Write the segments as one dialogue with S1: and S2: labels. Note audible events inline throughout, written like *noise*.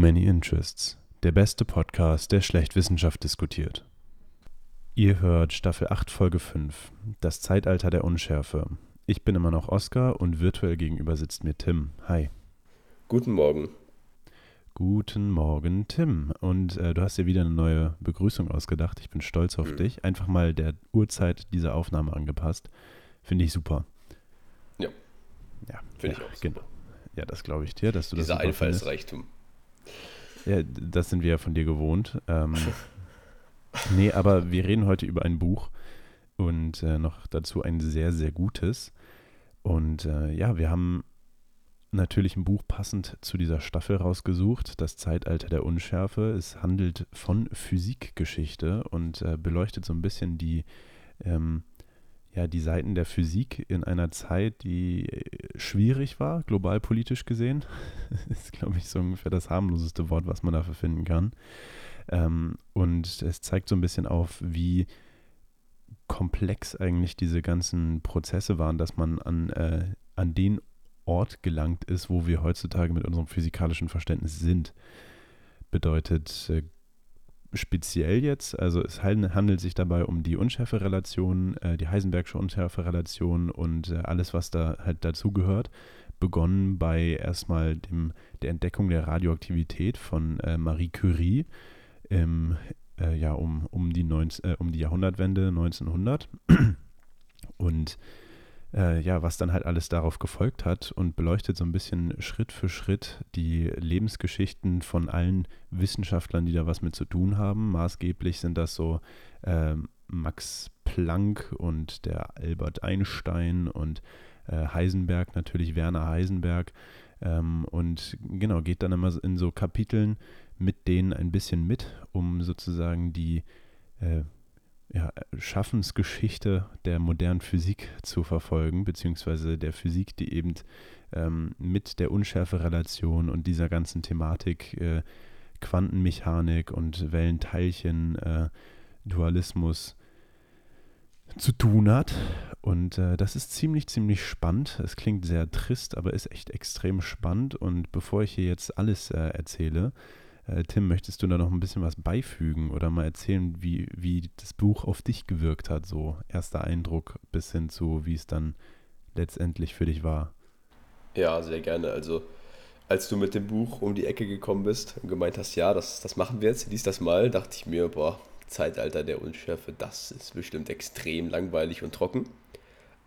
S1: Many Interests, der beste Podcast, der schlecht Wissenschaft diskutiert. Ihr hört Staffel 8, Folge 5, das Zeitalter der Unschärfe. Ich bin immer noch Oskar und virtuell gegenüber sitzt mir Tim. Hi.
S2: Guten Morgen.
S1: Guten Morgen, Tim. Und äh, du hast dir wieder eine neue Begrüßung ausgedacht. Ich bin stolz auf mhm. dich. Einfach mal der Uhrzeit dieser Aufnahme angepasst. Finde ich super.
S2: Ja. Ja, finde ja, ich auch super. Genau.
S1: Ja, das glaube ich dir, dass du
S2: Dieser
S1: das
S2: Einfallsreichtum.
S1: Ja, das sind wir ja von dir gewohnt. Ähm, *laughs* nee, aber wir reden heute über ein Buch und äh, noch dazu ein sehr, sehr gutes. Und äh, ja, wir haben natürlich ein Buch passend zu dieser Staffel rausgesucht, Das Zeitalter der Unschärfe. Es handelt von Physikgeschichte und äh, beleuchtet so ein bisschen die, ähm, ja, die Seiten der Physik in einer Zeit, die äh, schwierig war, global politisch gesehen. *laughs* ist, glaube ich, so ungefähr das harmloseste Wort, was man dafür finden kann. Ähm, und es zeigt so ein bisschen auf, wie komplex eigentlich diese ganzen Prozesse waren, dass man an, äh, an den Ort gelangt ist, wo wir heutzutage mit unserem physikalischen Verständnis sind. Bedeutet äh, speziell jetzt, also es handelt sich dabei um die Unschärferelation, äh, die Heisenbergsche Unschärferelation und äh, alles, was da halt dazugehört. Begonnen bei erstmal dem, der Entdeckung der Radioaktivität von äh, Marie Curie im, äh, ja, um, um, die 19, äh, um die Jahrhundertwende 1900. Und äh, ja, was dann halt alles darauf gefolgt hat und beleuchtet so ein bisschen Schritt für Schritt die Lebensgeschichten von allen Wissenschaftlern, die da was mit zu tun haben. Maßgeblich sind das so äh, Max Planck und der Albert Einstein und äh, Heisenberg, natürlich Werner Heisenberg. Ähm, und genau, geht dann immer in so Kapiteln mit denen ein bisschen mit, um sozusagen die äh, ja, Schaffensgeschichte der modernen Physik zu verfolgen, beziehungsweise der Physik, die eben ähm, mit der Unschärferelation und dieser ganzen Thematik äh, Quantenmechanik und Wellenteilchen, äh, Dualismus zu tun hat. Und äh, das ist ziemlich, ziemlich spannend. Es klingt sehr trist, aber ist echt extrem spannend. Und bevor ich hier jetzt alles äh, erzähle, äh, Tim, möchtest du da noch ein bisschen was beifügen oder mal erzählen, wie, wie das Buch auf dich gewirkt hat? So erster Eindruck bis hin zu, wie es dann letztendlich für dich war.
S2: Ja, sehr gerne. Also, als du mit dem Buch um die Ecke gekommen bist und gemeint hast, ja, das, das machen wir jetzt, lies das mal, dachte ich mir, boah, Zeitalter der Unschärfe, das ist bestimmt extrem langweilig und trocken.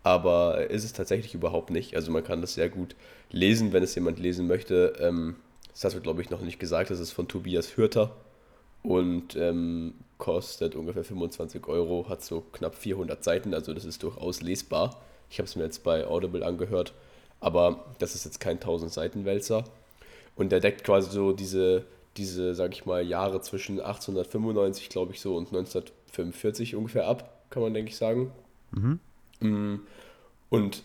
S2: Aber ist es tatsächlich überhaupt nicht. Also man kann das sehr gut lesen, wenn es jemand lesen möchte. Ähm, das hast du, glaube ich, noch nicht gesagt. Das ist von Tobias Hürter und ähm, kostet ungefähr 25 Euro, hat so knapp 400 Seiten, also das ist durchaus lesbar. Ich habe es mir jetzt bei Audible angehört, aber das ist jetzt kein 1000 Seiten Wälzer. Und der deckt quasi so diese, diese, sag ich mal, Jahre zwischen 1895, glaube ich, so und 1945 ungefähr ab, kann man, denke ich, sagen. Mhm. Mm, und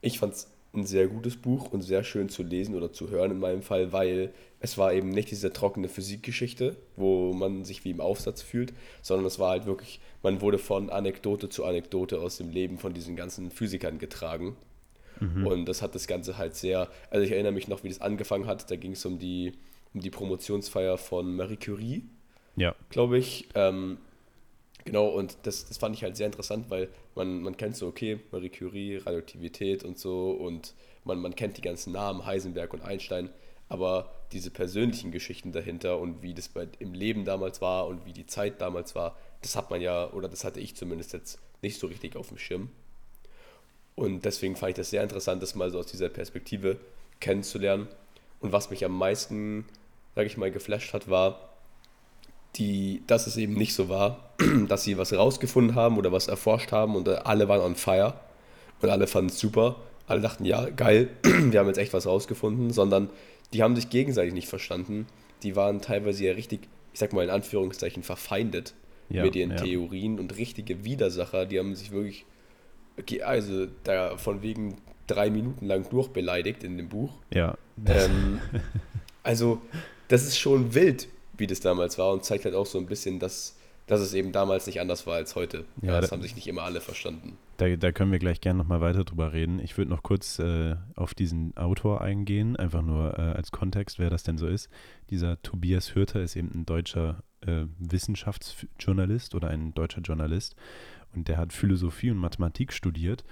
S2: ich fand es ein sehr gutes Buch und sehr schön zu lesen oder zu hören in meinem Fall, weil es war eben nicht diese trockene Physikgeschichte, wo man sich wie im Aufsatz fühlt, sondern es war halt wirklich, man wurde von Anekdote zu Anekdote aus dem Leben von diesen ganzen Physikern getragen. Mhm. Und das hat das Ganze halt sehr, also ich erinnere mich noch, wie das angefangen hat, da ging es um die, um die Promotionsfeier von Marie Curie, ja. glaube ich. Ähm, Genau, und das, das fand ich halt sehr interessant, weil man, man kennt so, okay, Marie Curie, Radioaktivität und so, und man, man kennt die ganzen Namen, Heisenberg und Einstein, aber diese persönlichen Geschichten dahinter und wie das bei, im Leben damals war und wie die Zeit damals war, das hat man ja, oder das hatte ich zumindest jetzt nicht so richtig auf dem Schirm. Und deswegen fand ich das sehr interessant, das mal so aus dieser Perspektive kennenzulernen. Und was mich am meisten, sage ich mal, geflasht hat, war, die, dass es eben nicht so war, *clears throat* dass sie was rausgefunden haben oder was erforscht haben und alle waren on fire und alle fanden es super. Alle dachten, ja, geil, *clears throat* wir haben jetzt echt was rausgefunden, sondern die haben sich gegenseitig nicht verstanden. Die waren teilweise ja richtig, ich sag mal in Anführungszeichen, verfeindet ja, mit ihren ja. Theorien und richtige Widersacher. Die haben sich wirklich, also da von wegen drei Minuten lang durchbeleidigt in dem Buch.
S1: Ja.
S2: Ähm, *laughs* also, das ist schon wild, wie das damals war und zeigt halt auch so ein bisschen, dass dass es eben damals nicht anders war als heute.
S1: Ja,
S2: das
S1: da-
S2: haben sich nicht immer alle verstanden.
S1: Da, da können wir gleich gerne nochmal weiter drüber reden. Ich würde noch kurz äh, auf diesen Autor eingehen, einfach nur äh, als Kontext, wer das denn so ist. Dieser Tobias Hürter ist eben ein deutscher äh, Wissenschaftsjournalist oder ein deutscher Journalist und der hat Philosophie und Mathematik studiert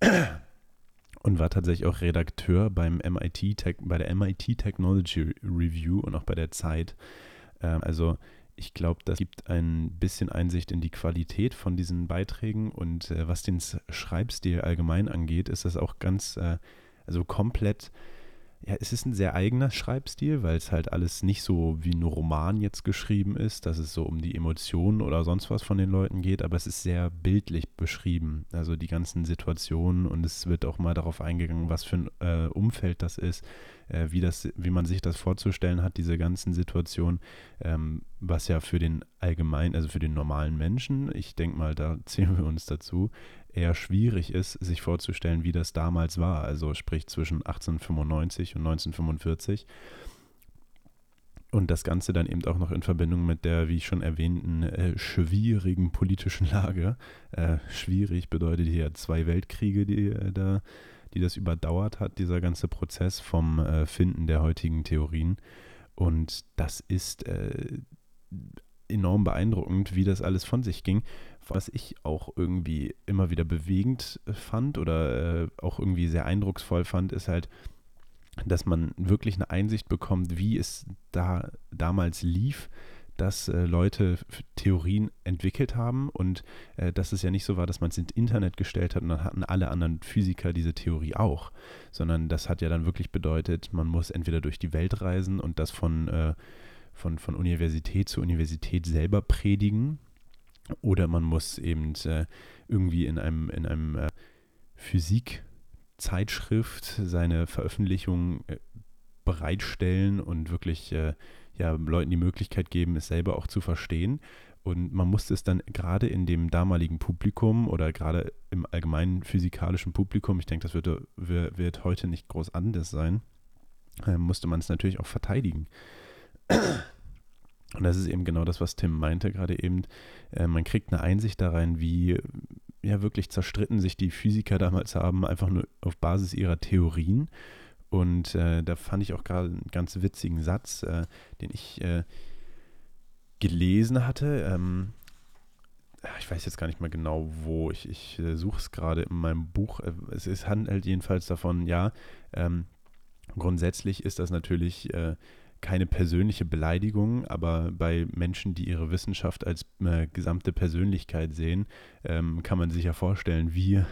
S1: *clears throat* und war tatsächlich auch Redakteur beim MIT Tech, bei der MIT Technology Review und auch bei der Zeit. Ähm, also ich glaube, das gibt ein bisschen Einsicht in die Qualität von diesen Beiträgen und äh, was den Schreibstil allgemein angeht, ist das auch ganz, äh, also komplett, ja, es ist ein sehr eigener Schreibstil, weil es halt alles nicht so wie ein Roman jetzt geschrieben ist, dass es so um die Emotionen oder sonst was von den Leuten geht, aber es ist sehr bildlich beschrieben, also die ganzen Situationen und es wird auch mal darauf eingegangen, was für ein äh, Umfeld das ist, äh, wie, das, wie man sich das vorzustellen hat, diese ganzen Situationen, ähm, was ja für den allgemeinen, also für den normalen Menschen, ich denke mal, da *laughs* zählen wir uns dazu, eher schwierig ist, sich vorzustellen, wie das damals war, also sprich zwischen 1895 und 1945. Und das Ganze dann eben auch noch in Verbindung mit der, wie ich schon erwähnten, äh, schwierigen politischen Lage. Äh, schwierig bedeutet hier zwei Weltkriege, die äh, da, die das überdauert hat, dieser ganze Prozess vom äh, Finden der heutigen Theorien. Und das ist äh, enorm beeindruckend, wie das alles von sich ging. Was ich auch irgendwie immer wieder bewegend fand oder äh, auch irgendwie sehr eindrucksvoll fand, ist halt, dass man wirklich eine Einsicht bekommt, wie es da damals lief, dass äh, Leute Theorien entwickelt haben und äh, dass es ja nicht so war, dass man es ins Internet gestellt hat und dann hatten alle anderen Physiker diese Theorie auch, sondern das hat ja dann wirklich bedeutet, man muss entweder durch die Welt reisen und das von, äh, von, von Universität zu Universität selber predigen oder man muss eben äh, irgendwie in einem, in einem äh, Physikzeitschrift seine Veröffentlichung äh, bereitstellen und wirklich ja, Leuten die Möglichkeit geben, es selber auch zu verstehen. Und man musste es dann gerade in dem damaligen Publikum oder gerade im allgemeinen physikalischen Publikum, ich denke, das wird, wird, heute nicht groß anders sein, musste man es natürlich auch verteidigen. Und das ist eben genau das, was Tim meinte gerade eben. Äh, man kriegt eine Einsicht da rein, wie ja wirklich zerstritten sich die Physiker damals haben, einfach nur auf Basis ihrer Theorien. Und äh, da fand ich auch gerade einen ganz witzigen Satz, äh, den ich äh, gelesen hatte. Ähm, ich weiß jetzt gar nicht mehr genau, wo. Ich, ich äh, suche es gerade in meinem Buch. Es, es handelt jedenfalls davon, ja, ähm, grundsätzlich ist das natürlich keine persönliche Beleidigung, aber bei Menschen, die ihre Wissenschaft als äh, gesamte Persönlichkeit sehen, ähm, kann man sich ja vorstellen, wie äh,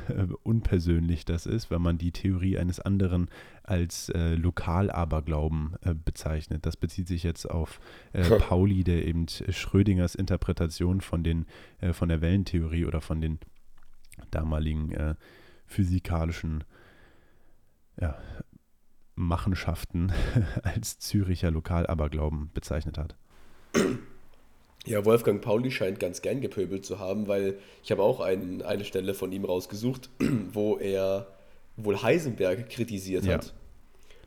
S1: unpersönlich das ist, wenn man die Theorie eines anderen als äh, Lokalaberglauben äh, bezeichnet. Das bezieht sich jetzt auf äh, *laughs* Pauli, der eben Schrödingers Interpretation von, den, äh, von der Wellentheorie oder von den damaligen physikalischen ja, Machenschaften *laughs* als Züricher Lokalaberglauben bezeichnet hat.
S2: Ja, Wolfgang Pauli scheint ganz gern gepöbelt zu haben, weil ich habe auch ein, eine Stelle von ihm rausgesucht, *clears throat* wo er wohl Heisenberg kritisiert
S1: Ja.
S2: hat.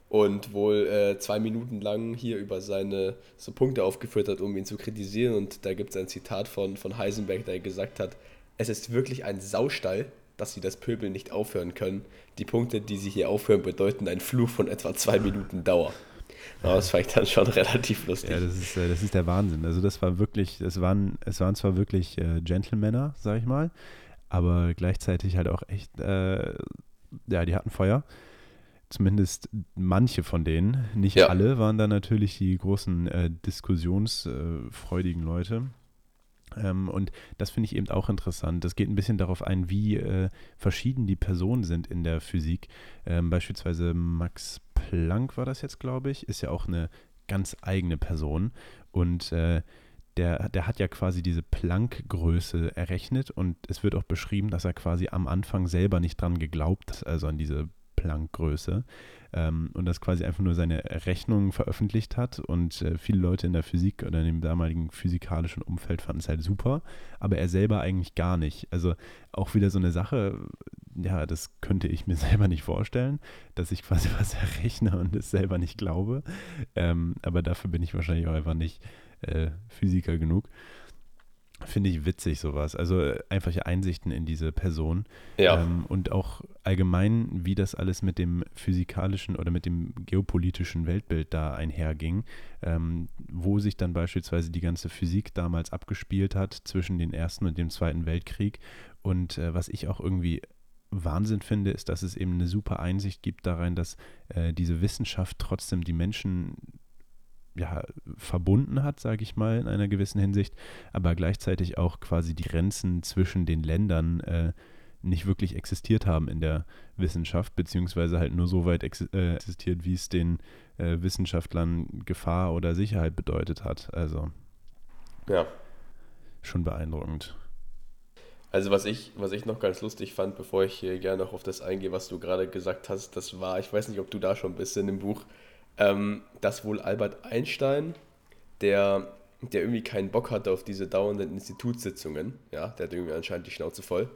S2: Und wohl äh, zwei Minuten lang hier über seine so Punkte aufgeführt hat, um ihn zu kritisieren. Und da gibt es ein Zitat von, von Heisenberg, der gesagt hat, es ist wirklich ein Saustall, dass sie das Pöbeln nicht aufhören können. Die Punkte, die sie hier aufhören, bedeuten einen Fluch von etwa zwei Minuten Dauer. Ja, das fand ich dann schon *laughs* relativ lustig.
S1: Ja, das ist, äh, das ist der Wahnsinn. Also das war wirklich, es waren, es waren zwar wirklich äh, Gentlemänner, sag ich mal, aber gleichzeitig halt auch echt, äh, ja, die hatten Feuer. Zumindest manche von denen, nicht
S2: Ja.
S1: alle, waren da natürlich die großen äh, diskussionsfreudigen Leute. Ähm, und das finde ich eben auch interessant. Das geht ein bisschen darauf ein, wie äh, verschieden die Personen sind in der Physik. Ähm, beispielsweise Max Planck war das jetzt, glaube ich, ist ja auch eine ganz eigene Person. Und äh, der, der hat ja quasi diese Planck-Größe errechnet und es wird auch beschrieben, dass er quasi am Anfang selber nicht dran geglaubt hat, also an diese Planck-Größe. Ähm, und das quasi einfach nur seine Rechnungen veröffentlicht hat und äh, viele Leute in der Physik oder in dem damaligen physikalischen Umfeld fanden es halt super, aber er selber eigentlich gar nicht. Also auch wieder so eine Sache, ja, das könnte ich mir *laughs* selber nicht vorstellen, dass ich quasi was errechne und es selber nicht glaube. Ähm, aber dafür bin ich wahrscheinlich auch einfach nicht äh, Physiker genug. Finde ich witzig, sowas. Also äh, einfache Einsichten in diese Person.
S2: Ja.
S1: Ähm, und auch allgemein, wie das alles mit dem physikalischen oder mit dem geopolitischen Weltbild da einherging. Ähm, wo sich dann beispielsweise die ganze Physik damals abgespielt hat zwischen dem Ersten und dem Zweiten Weltkrieg. Und äh, was ich auch irgendwie Wahnsinn finde, ist, dass es eben eine super Einsicht gibt darin, dass äh, diese Wissenschaft trotzdem die Menschen ja, verbunden hat, sage ich mal, in einer gewissen Hinsicht, aber gleichzeitig auch quasi die Grenzen zwischen den Ländern äh, nicht wirklich existiert haben in der Wissenschaft, beziehungsweise halt nur so weit äh, existiert, wie es den äh, Wissenschaftlern Gefahr oder Sicherheit bedeutet hat. Also
S2: ja.
S1: schon beeindruckend.
S2: Also was ich, was ich noch ganz lustig fand, bevor ich hier gerne noch auf das eingehe, was du gerade gesagt hast, das war, ich weiß nicht, ob du da schon bist in dem Buch, ähm, dass wohl Albert Einstein, der, der irgendwie keinen Bock hatte auf diese dauernden Institutssitzungen, ja, der hat irgendwie anscheinend die Schnauze voll,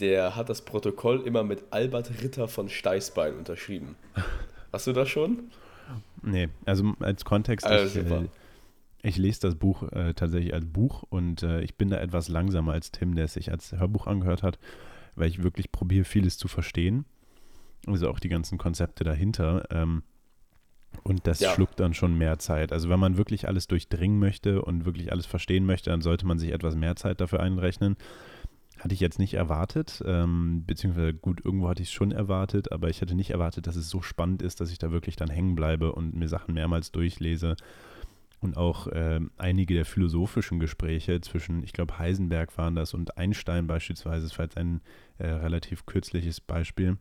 S2: der hat das Protokoll immer mit Albert Ritter von Steißbein unterschrieben. Hast du das schon?
S1: Nee, also als Kontext,
S2: also
S1: ich, äh, ich, lese das Buch äh, tatsächlich als Buch und äh, ich bin da etwas langsamer als Tim, der es sich als Hörbuch angehört hat, weil ich wirklich probiere, vieles zu verstehen. Also auch die ganzen Konzepte dahinter. Ähm, und das ja. schluckt dann schon mehr Zeit. Also wenn man wirklich alles durchdringen möchte und wirklich alles verstehen möchte, dann sollte man sich etwas mehr Zeit dafür einrechnen. Hatte ich jetzt nicht erwartet, ähm, beziehungsweise gut, irgendwo hatte ich es schon erwartet, aber ich hätte nicht erwartet, dass es so spannend ist, dass ich da wirklich dann hängen bleibe und mir Sachen mehrmals durchlese. Und auch äh, einige der philosophischen Gespräche zwischen, ich glaube, Heisenberg waren das und Einstein beispielsweise, das war jetzt ein äh, relativ kürzliches Beispiel.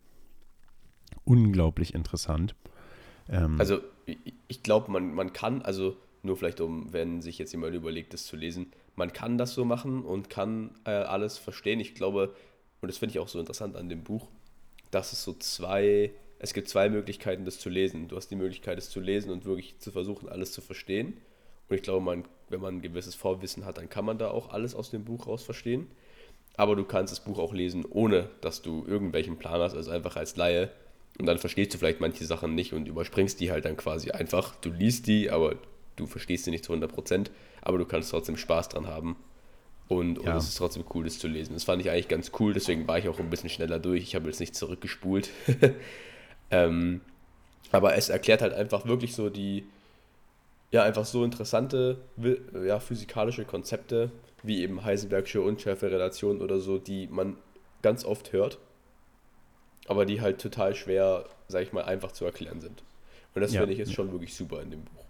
S1: Unglaublich interessant.
S2: Ähm, also ich glaube, man, man kann, also nur vielleicht um, wenn sich jetzt jemand überlegt, das zu lesen, man kann das so machen und kann äh, alles verstehen. Ich glaube, und das finde ich auch so interessant an dem Buch, dass es so zwei, es gibt zwei Möglichkeiten, das zu lesen. Du hast die Möglichkeit, es zu lesen und wirklich zu versuchen, alles zu verstehen. Und ich glaube, man, wenn man ein gewisses Vorwissen hat, dann kann man da auch alles aus dem Buch raus verstehen. Aber du kannst das Buch auch lesen, ohne dass du irgendwelchen Plan hast, also einfach als Laie und dann verstehst du vielleicht manche Sachen nicht und überspringst die halt dann quasi einfach. Du liest die, aber du verstehst sie nicht zu 100%, aber du kannst trotzdem Spaß dran haben. Und, und ja. es ist trotzdem cool, das zu lesen. Das fand ich eigentlich ganz cool, deswegen war ich auch ein bisschen schneller durch. Ich habe jetzt nicht zurückgespult. *laughs* ähm, aber es erklärt halt einfach wirklich so die, ja, einfach so interessante ja, physikalische Konzepte, wie eben Heisenbergsche Unschärferelation oder so, die man ganz oft hört aber die halt total schwer, sag ich mal, einfach zu erklären sind. Und das ja. finde ich jetzt schon wirklich super in dem Buch.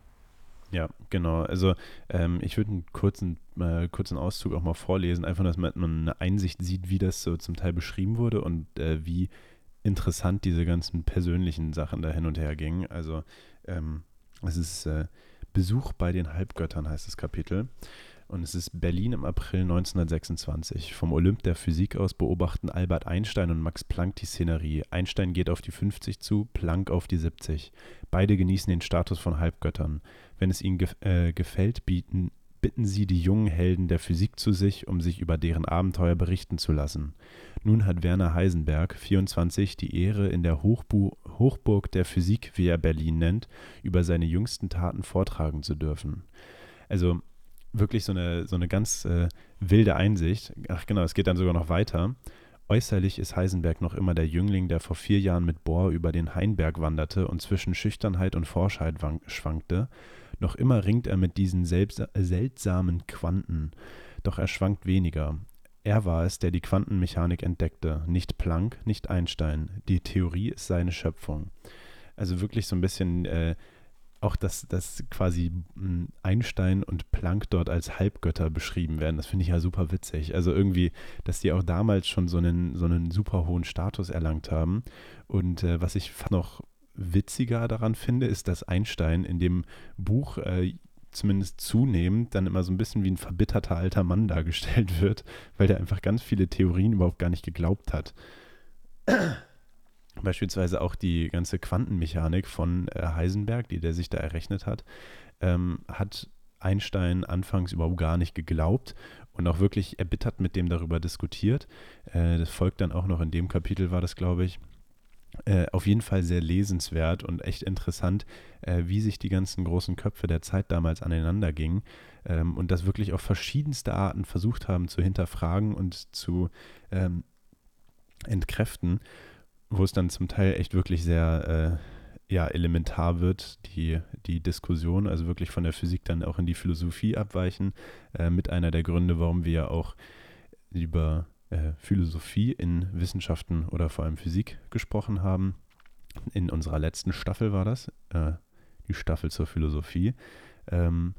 S1: Ja, genau. Also ähm, ich würde einen kurzen, äh, kurzen Auszug auch mal vorlesen, einfach, dass man eine Einsicht sieht, wie das so zum Teil beschrieben wurde und äh, wie interessant diese ganzen persönlichen Sachen da hin und her gingen. Also ähm, es ist äh, Besuch bei den Halbgöttern heißt das Kapitel. Und es ist Berlin im April 1926. Vom Olymp der Physik aus beobachten Albert Einstein und Max Planck die Szenerie. Einstein geht auf die 50 zu, Planck auf die 70. Beide genießen den Status von Halbgöttern. Wenn es ihnen gef äh, gefällt, bieten, bitten sie die jungen Helden der Physik zu sich, um sich über deren Abenteuer berichten zu lassen. Nun hat Werner Heisenberg, 24, die Ehre, in der Hochbu Hochburg der Physik, wie er Berlin nennt, über seine jüngsten Taten vortragen zu dürfen. Also wirklich so eine, so eine ganz äh, wilde Einsicht. Ach genau, es geht dann sogar noch weiter. Äußerlich ist Heisenberg noch immer der Jüngling, der vor vier Jahren mit Bohr über den Hainberg wanderte und zwischen Schüchternheit und Forschheit schwankte. Noch immer ringt er mit diesen seltsamen Quanten, doch er schwankt weniger. Er war es, der die Quantenmechanik entdeckte, nicht Planck, nicht Einstein. Die Theorie ist seine Schöpfung. Also wirklich so ein bisschen äh, auch, dass, dass quasi hm, Einstein und Planck dort als Halbgötter beschrieben werden, das finde ich ja super witzig. Also irgendwie, dass die auch damals schon so einen, so einen super hohen Status erlangt haben. Und äh, was ich noch witziger daran finde, ist, dass Einstein in dem Buch äh, zumindest zunehmend dann immer so ein bisschen wie ein verbitterter alter Mann dargestellt *laughs* wird, weil der einfach ganz viele Theorien überhaupt gar nicht geglaubt hat. Beispielsweise auch die ganze Quantenmechanik von äh, Heisenberg, die der sich da errechnet hat, ähm, hat Einstein anfangs überhaupt gar nicht geglaubt und auch wirklich erbittert mit dem darüber diskutiert. Äh, das folgt dann auch noch in dem Kapitel, war das, glaube ich. äh, auf jeden Fall sehr lesenswert und echt interessant, äh, wie sich die ganzen großen Köpfe der Zeit damals aneinander gingen ähm, und das wirklich auf verschiedenste Arten versucht haben zu hinterfragen und zu ähm, entkräften, wo es dann zum Teil echt wirklich sehr äh, ja, elementar wird, die, die Diskussion, also wirklich von der Physik dann auch in die Philosophie abweichen, äh, mit einer der Gründe, warum wir ja auch über äh, Philosophie in Wissenschaften oder vor allem Physik gesprochen haben. In unserer letzten Staffel war das, äh, die Staffel zur Philosophie. Ähm,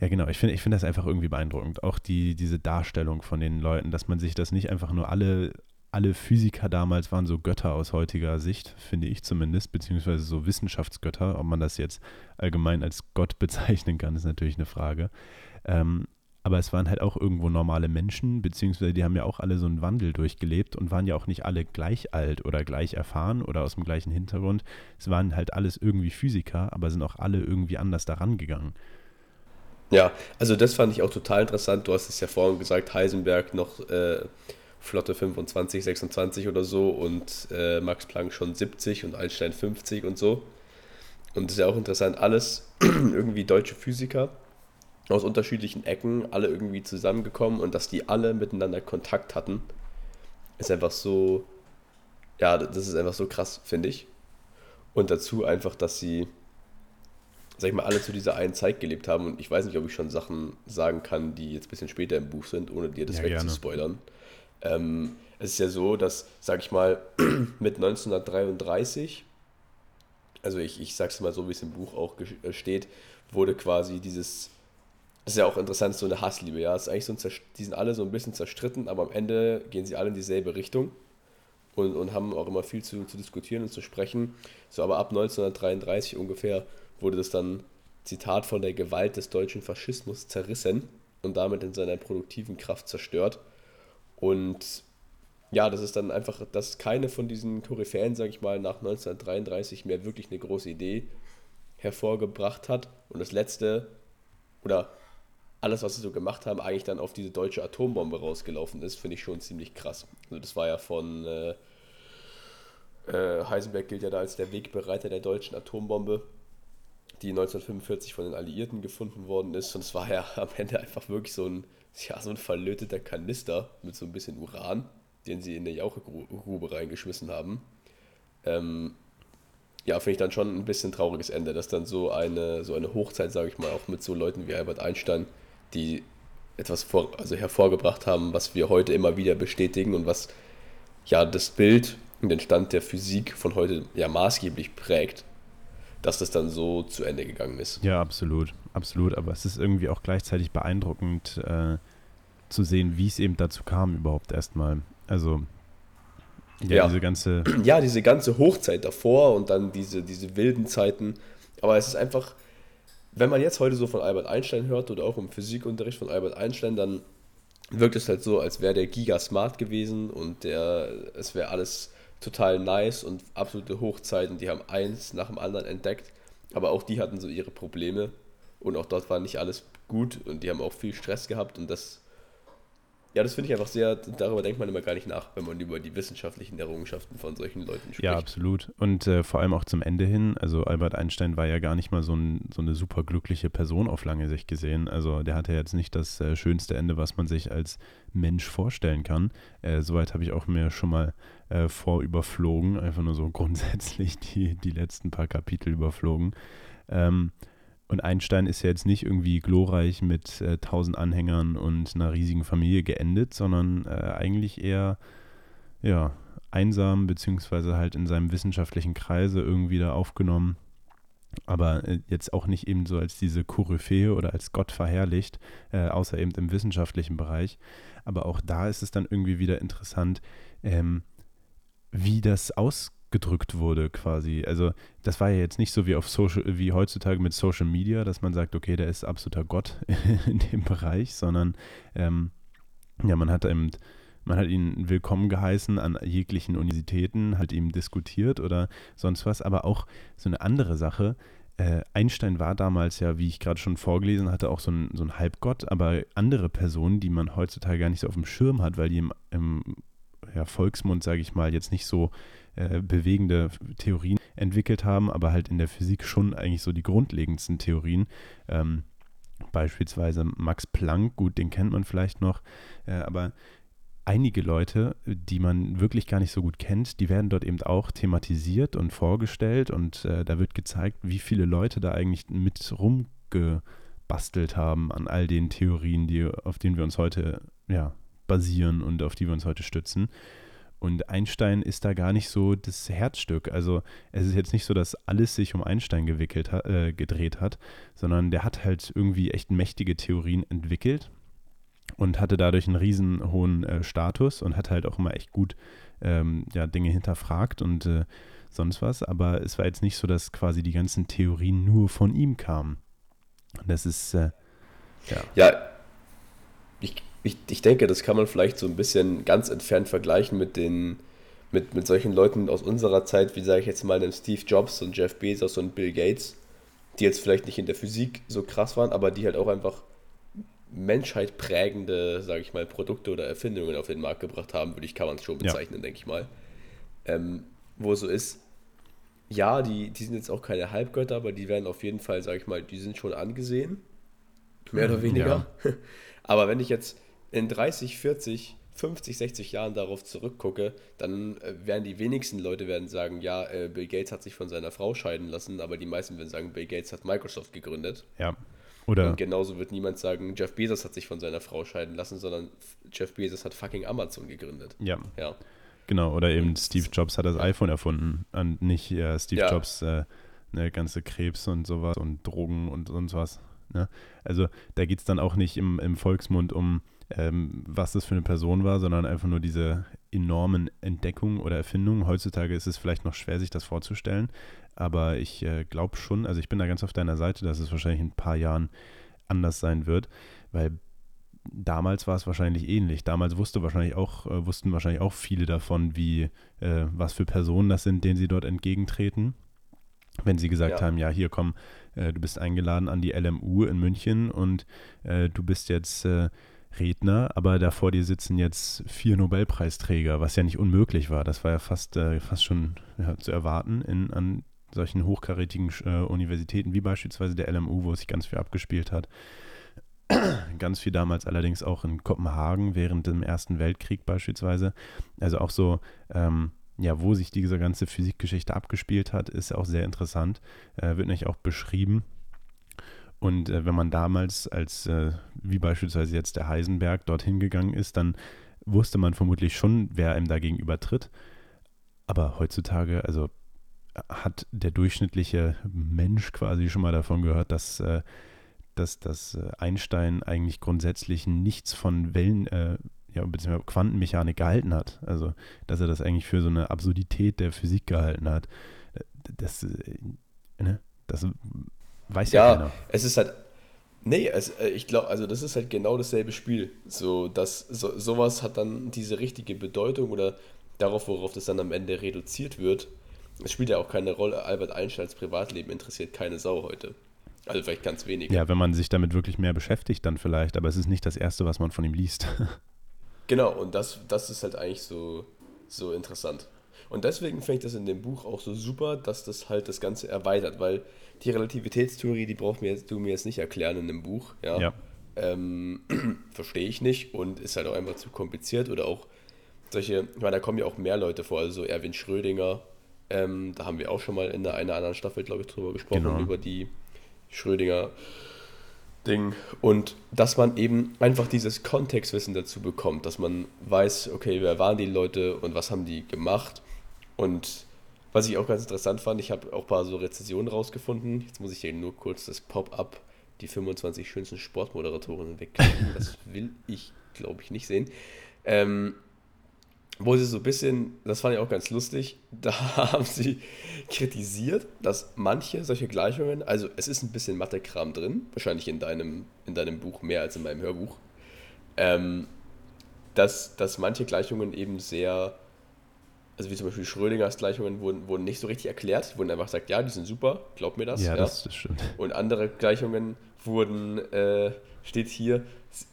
S1: ja, genau. Ich finde ich find das einfach irgendwie beeindruckend. Auch die, diese Darstellung von den Leuten, dass man sich das nicht einfach nur alle, alle Physiker damals waren so Götter aus heutiger Sicht, finde ich zumindest, beziehungsweise so Wissenschaftsgötter. Ob man das jetzt allgemein als Gott *laughs* bezeichnen kann, ist natürlich eine Frage. Ähm, aber es waren halt auch irgendwo normale Menschen, beziehungsweise die haben ja auch alle so einen Wandel durchgelebt und waren ja auch nicht alle gleich alt oder gleich erfahren oder aus dem gleichen Hintergrund. Es waren halt alles irgendwie Physiker, aber sind auch alle irgendwie anders daran gegangen.
S2: Ja, also das fand ich auch total interessant. Du hast es ja vorhin gesagt, Heisenberg noch äh, Flotte 25, 26 oder so und äh, Max Planck schon 70 und Einstein 50 und so. Und das ist ja auch interessant, alles *clears throat* irgendwie deutsche Physiker aus unterschiedlichen Ecken, alle irgendwie zusammengekommen und dass die alle miteinander Kontakt hatten, ist einfach so, ja, das ist einfach so krass, finde ich. Und dazu einfach, dass sie, sag ich mal, alle zu dieser einen Zeit gelebt haben und ich weiß nicht, ob ich schon Sachen sagen kann, die jetzt ein bisschen später im Buch sind, ohne dir das ja, wegzuspoilern. Ähm, es ist ja so, dass, sag ich mal, *clears throat* mit 1933, also ich, ich sag's mal so, wie es im Buch auch steht, wurde quasi dieses das ist ja auch interessant, so eine Hassliebe, ja. ist eigentlich so ein die sind alle so ein bisschen zerstritten, aber am Ende gehen sie alle in dieselbe Richtung und, und haben auch immer viel zu, zu diskutieren und zu sprechen. So, aber ab 1933 ungefähr wurde das dann, Zitat, von der Gewalt des deutschen Faschismus zerrissen und damit in seiner produktiven Kraft zerstört. Und ja, das ist dann einfach, dass keine von diesen Koryphäen, sage ich mal, nach 1933 mehr wirklich eine große Idee hervorgebracht hat. Und das letzte, oder alles, was sie so gemacht haben, eigentlich dann auf diese deutsche Atombombe rausgelaufen ist, finde ich schon ziemlich krass. Also das war ja von äh, äh, Heisenberg gilt ja da als der Wegbereiter der deutschen Atombombe, die 1945 von den Alliierten gefunden worden ist. Und es war ja am Ende einfach wirklich so ein, ja, so ein verlöteter Kanister mit so ein bisschen Uran, den sie in der Jauchegrube reingeschmissen haben. Ähm, ja, finde ich dann schon ein bisschen trauriges Ende, dass dann so eine, so eine Hochzeit, sage ich mal, auch mit so Leuten wie Albert Einstein die etwas vor, also hervorgebracht haben, was wir heute immer wieder bestätigen und was ja das Bild und den Stand der Physik von heute ja maßgeblich prägt, dass das dann so zu Ende gegangen ist.
S1: Ja, absolut, absolut. Aber es ist irgendwie auch gleichzeitig beeindruckend äh, zu sehen, wie es eben dazu kam überhaupt erstmal. Also
S2: ja, ja, diese ganze *clears throat* ja diese ganze Hochzeit davor und dann diese diese wilden Zeiten. Aber es ist einfach wenn man jetzt heute so von Albert Einstein hört oder auch im Physikunterricht von Albert Einstein, dann wirkt es halt so, als wäre der Giga smart gewesen und der, es wäre alles total nice und absolute Hochzeit und die haben eins nach dem anderen entdeckt. Aber auch die hatten so ihre Probleme und auch dort war nicht alles gut und die haben auch viel Stress gehabt und das ja, das finde ich einfach sehr, darüber denkt man immer gar nicht nach, wenn man über die wissenschaftlichen Errungenschaften von solchen Leuten spricht.
S1: Ja, absolut. Und äh, vor allem auch zum Ende hin, also Albert Einstein war ja gar nicht mal so, ein, so eine super glückliche Person auf lange Sicht gesehen. Also der hatte jetzt nicht das äh, schönste Ende, was man sich als Mensch vorstellen kann. Äh, soweit habe ich auch mir schon mal äh, vorüberflogen, einfach nur so *laughs* grundsätzlich die, die letzten paar Kapitel überflogen. Ähm, und Einstein ist ja jetzt nicht irgendwie glorreich mit äh, tausend äh, Anhängern und einer riesigen Familie geendet, sondern äh, eigentlich eher ja, einsam, beziehungsweise halt in seinem wissenschaftlichen Kreise irgendwie da aufgenommen. Aber äh, jetzt auch nicht eben so als diese Koryphäe oder als Gott verherrlicht, äh, außer eben im wissenschaftlichen Bereich. Aber auch da ist es dann irgendwie wieder interessant, ähm, wie das ausgeht gedrückt wurde quasi. Also das war ja jetzt nicht so wie auf Social, wie heutzutage mit Social Media, dass man sagt, okay, der ist absoluter Gott *laughs* in dem Bereich, sondern ähm, ja, man hat eben, man hat ihn willkommen geheißen an jeglichen Universitäten, hat ihm diskutiert oder sonst was, aber auch so eine andere Sache. Äh, Einstein war damals ja, wie ich gerade schon vorgelesen hatte, auch so ein, so ein Halbgott, aber andere Personen, die man heutzutage gar nicht so auf dem Schirm hat, weil die im, im ja, Volksmund, sage ich mal, jetzt nicht so äh, bewegende Theorien entwickelt haben, aber halt in der Physik schon eigentlich so die grundlegendsten Theorien. Ähm, beispielsweise Max Planck, gut, den kennt man vielleicht noch, äh, aber einige Leute, die man wirklich gar nicht so gut kennt, die werden dort eben auch thematisiert und vorgestellt und äh, da wird gezeigt, wie viele Leute da eigentlich mit rumgebastelt haben an all den Theorien, die, auf denen wir uns heute ja, basieren und auf die wir uns heute stützen. Und Einstein ist da gar nicht so das Herzstück. Also es ist jetzt nicht so, dass alles sich um Einstein gewickelt äh, gedreht hat, sondern der hat halt irgendwie echt mächtige Theorien entwickelt und hatte dadurch einen riesen hohen äh, Status und hat halt auch immer echt gut ähm, ja, Dinge hinterfragt und äh, sonst was. Aber es war jetzt nicht so, dass quasi die ganzen Theorien nur von ihm kamen. Das ist äh,
S2: ja. Ja, ich ich, denke, das kann man vielleicht so ein bisschen ganz entfernt vergleichen mit den mit, mit solchen Leuten aus unserer Zeit, wie sage ich jetzt mal, einem Steve Jobs und Jeff Bezos und Bill Gates, die jetzt vielleicht nicht in der Physik so krass waren, aber die halt auch einfach Menschheit prägende, sage ich mal, Produkte oder Erfindungen auf den Markt gebracht haben, würde ich, kann man es schon bezeichnen, ja. denke ich mal. Ähm, wo es so ist, ja, die, die sind jetzt auch keine Halbgötter, aber die werden auf jeden Fall, sage ich mal, die sind schon angesehen, mehr oder weniger. Ja. *laughs* Aber wenn ich jetzt in 30, 40, 50, 60 Jahren darauf zurückgucke, dann äh, werden die wenigsten Leute werden sagen, ja, äh, Bill Gates hat sich von seiner Frau scheiden lassen, aber die meisten werden sagen, Bill Gates hat Microsoft gegründet.
S1: Ja. Oder
S2: Und genauso wird niemand sagen, Jeff Bezos hat sich von seiner Frau scheiden lassen, sondern Jeff Bezos hat fucking Amazon gegründet.
S1: Ja. Ja. Genau, oder eben Steve Jobs hat das iPhone erfunden und nicht äh, Steve ja. Jobs äh, eine ganze Krebs und sowas und Drogen und sonst was. Ne? Also da geht es dann auch nicht im, im Volksmund um ähm, was das für eine Person war, sondern einfach nur diese enormen Entdeckungen oder Erfindungen. Heutzutage ist es vielleicht noch schwer, sich das vorzustellen, aber ich äh, glaube schon, also ich bin da ganz auf deiner Seite, dass es wahrscheinlich in ein paar Jahren anders sein wird, weil damals war es wahrscheinlich ähnlich. Damals wusste wahrscheinlich auch, äh, wussten wahrscheinlich auch viele davon, wie, äh, was für Personen das sind, denen sie dort entgegentreten. Wenn sie gesagt ja. haben, ja, hier komm, äh, du bist eingeladen an die LMU in München und äh, du bist jetzt äh, Redner, aber da vor dir sitzen jetzt vier Nobelpreisträger, was ja nicht unmöglich war. Das war ja fast, äh, fast schon ja, zu erwarten in, an solchen hochkarätigen äh, Universitäten wie beispielsweise der LMU, wo sich ganz viel abgespielt hat. *clears throat* ganz viel damals allerdings auch in Kopenhagen während dem Ersten Weltkrieg beispielsweise. Also auch so, ähm, ja, wo sich diese ganze Physikgeschichte abgespielt hat, ist auch sehr interessant. Äh, wird nämlich auch beschrieben und äh, wenn man damals als, äh, wie beispielsweise jetzt der Heisenberg, dorthin gegangen ist, dann wusste man vermutlich schon, wer einem da gegenüber tritt. Aber heutzutage, also hat der durchschnittliche Mensch quasi schon mal davon gehört, dass, äh, dass, dass äh, Einstein eigentlich grundsätzlich nichts von Wellen, äh, ja, beziehungsweise Quantenmechanik gehalten hat. Also, dass er das eigentlich für so eine Absurdität der Physik gehalten hat. Das, ne, das Weiß ja, ja keiner. es ist halt. Nee, es, äh, ich glaube, also das ist halt genau dasselbe Spiel. So, dass so, sowas hat dann diese richtige Bedeutung oder darauf, worauf das dann am Ende reduziert wird. Es spielt ja auch keine Rolle. Albert Einsteins Privatleben interessiert keine Sau heute. Also vielleicht ganz wenig. Ja, wenn man sich damit wirklich mehr beschäftigt, dann vielleicht, aber es ist nicht das Erste, was man von ihm liest. *laughs*
S2: genau, und das, das ist halt eigentlich so, so interessant. Und deswegen finde ich das in dem Buch auch so super, dass das halt das Ganze erweitert, weil die Relativitätstheorie, die brauchst mir jetzt, du mir jetzt nicht erklären in dem Buch. Ja. ja. Ähm, *clears throat* Verstehe ich nicht und ist halt auch einfach zu kompliziert oder auch solche, ich meine, da kommen ja auch mehr Leute vor, also Erwin Schrödinger, ähm, da haben wir auch schon mal in einer anderen Staffel, glaube ich, drüber gesprochen, genau. über die Schrödinger Ding. Und dass man eben einfach dieses Kontextwissen dazu bekommt, dass man weiß, okay, wer waren die Leute und was haben die gemacht und was ich auch ganz interessant fand, ich habe auch ein paar so Rezensionen rausgefunden. Jetzt muss ich hier nur kurz das Pop-up, die 25 schönsten Sportmoderatorinnen wegklicken. Das will ich, glaube ich, nicht sehen. Ähm, wo sie so ein bisschen, das fand ich auch ganz lustig, *laughs* da haben sie kritisiert, dass manche solche Gleichungen, also es ist ein bisschen Mathe-Kram drin, wahrscheinlich in deinem, in deinem Buch mehr als in meinem Hörbuch, ähm, dass, dass manche Gleichungen eben sehr also wie zum Beispiel Schrödingers Gleichungen wurden, wurden nicht so richtig erklärt, wurden einfach gesagt, ja, die sind super, glaub mir das.
S1: Ja, ja. Das, das, stimmt.
S2: Und andere Gleichungen wurden, äh, steht hier,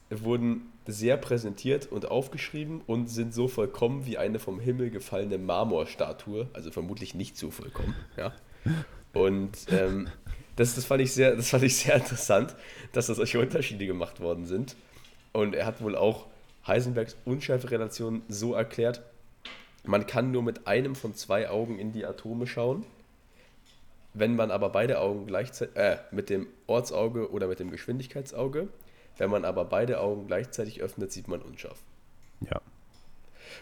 S2: wurden sehr präsentiert und aufgeschrieben und sind so vollkommen wie eine vom Himmel gefallene Marmorstatue, also vermutlich nicht so vollkommen, ja. Und ähm, das, das, fand ich sehr, das fand ich sehr interessant, dass da solche Unterschiede gemacht worden sind. Und er hat wohl auch Heisenbergs Unschärferelation so erklärt, man kann nur mit einem von zwei Augen in die Atome schauen. Wenn man aber beide Augen gleichzeitig, äh, mit dem Ortsauge oder mit dem Geschwindigkeitsauge, wenn man aber beide Augen gleichzeitig öffnet, sieht man unscharf.
S1: Ja.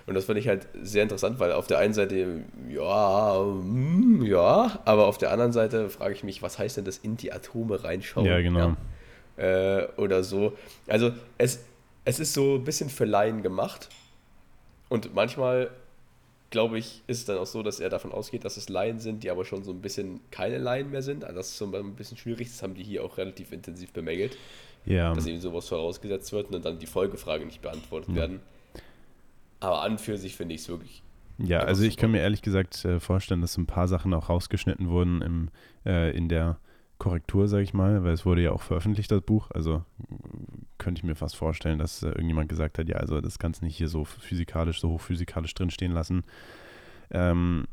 S2: Und das fand ich halt sehr interessant, weil auf der einen Seite, ja, mm, ja, aber auf der anderen Seite frage ich mich, was heißt denn das in die Atome reinschauen?
S1: Ja, genau.
S2: Ja? Äh, oder so. Also es, es ist so ein bisschen für Laien gemacht. Und manchmal, glaube ich, ist es dann auch so, dass er davon ausgeht, dass es Laien sind, die aber schon so ein bisschen keine Laien mehr sind. Also das ist so ein bisschen schwierig. Das haben die hier auch relativ intensiv bemängelt.
S1: Ja.
S2: Dass eben sowas vorausgesetzt wird und dann die Folgefragen nicht beantwortet ja. werden. Aber an für sich finde ich es wirklich.
S1: Ja, also ich kann mir ehrlich gesagt äh, vorstellen, dass ein paar Sachen auch rausgeschnitten wurden im, äh, in der Korrektur, sage ich mal, weil es wurde ja auch veröffentlicht, das Buch. Also könnte ich mir fast vorstellen, dass äh, irgendjemand gesagt hat, ja, also das kannst nicht hier so physikalisch, so hochphysikalisch drinstehen lassen. Ähm,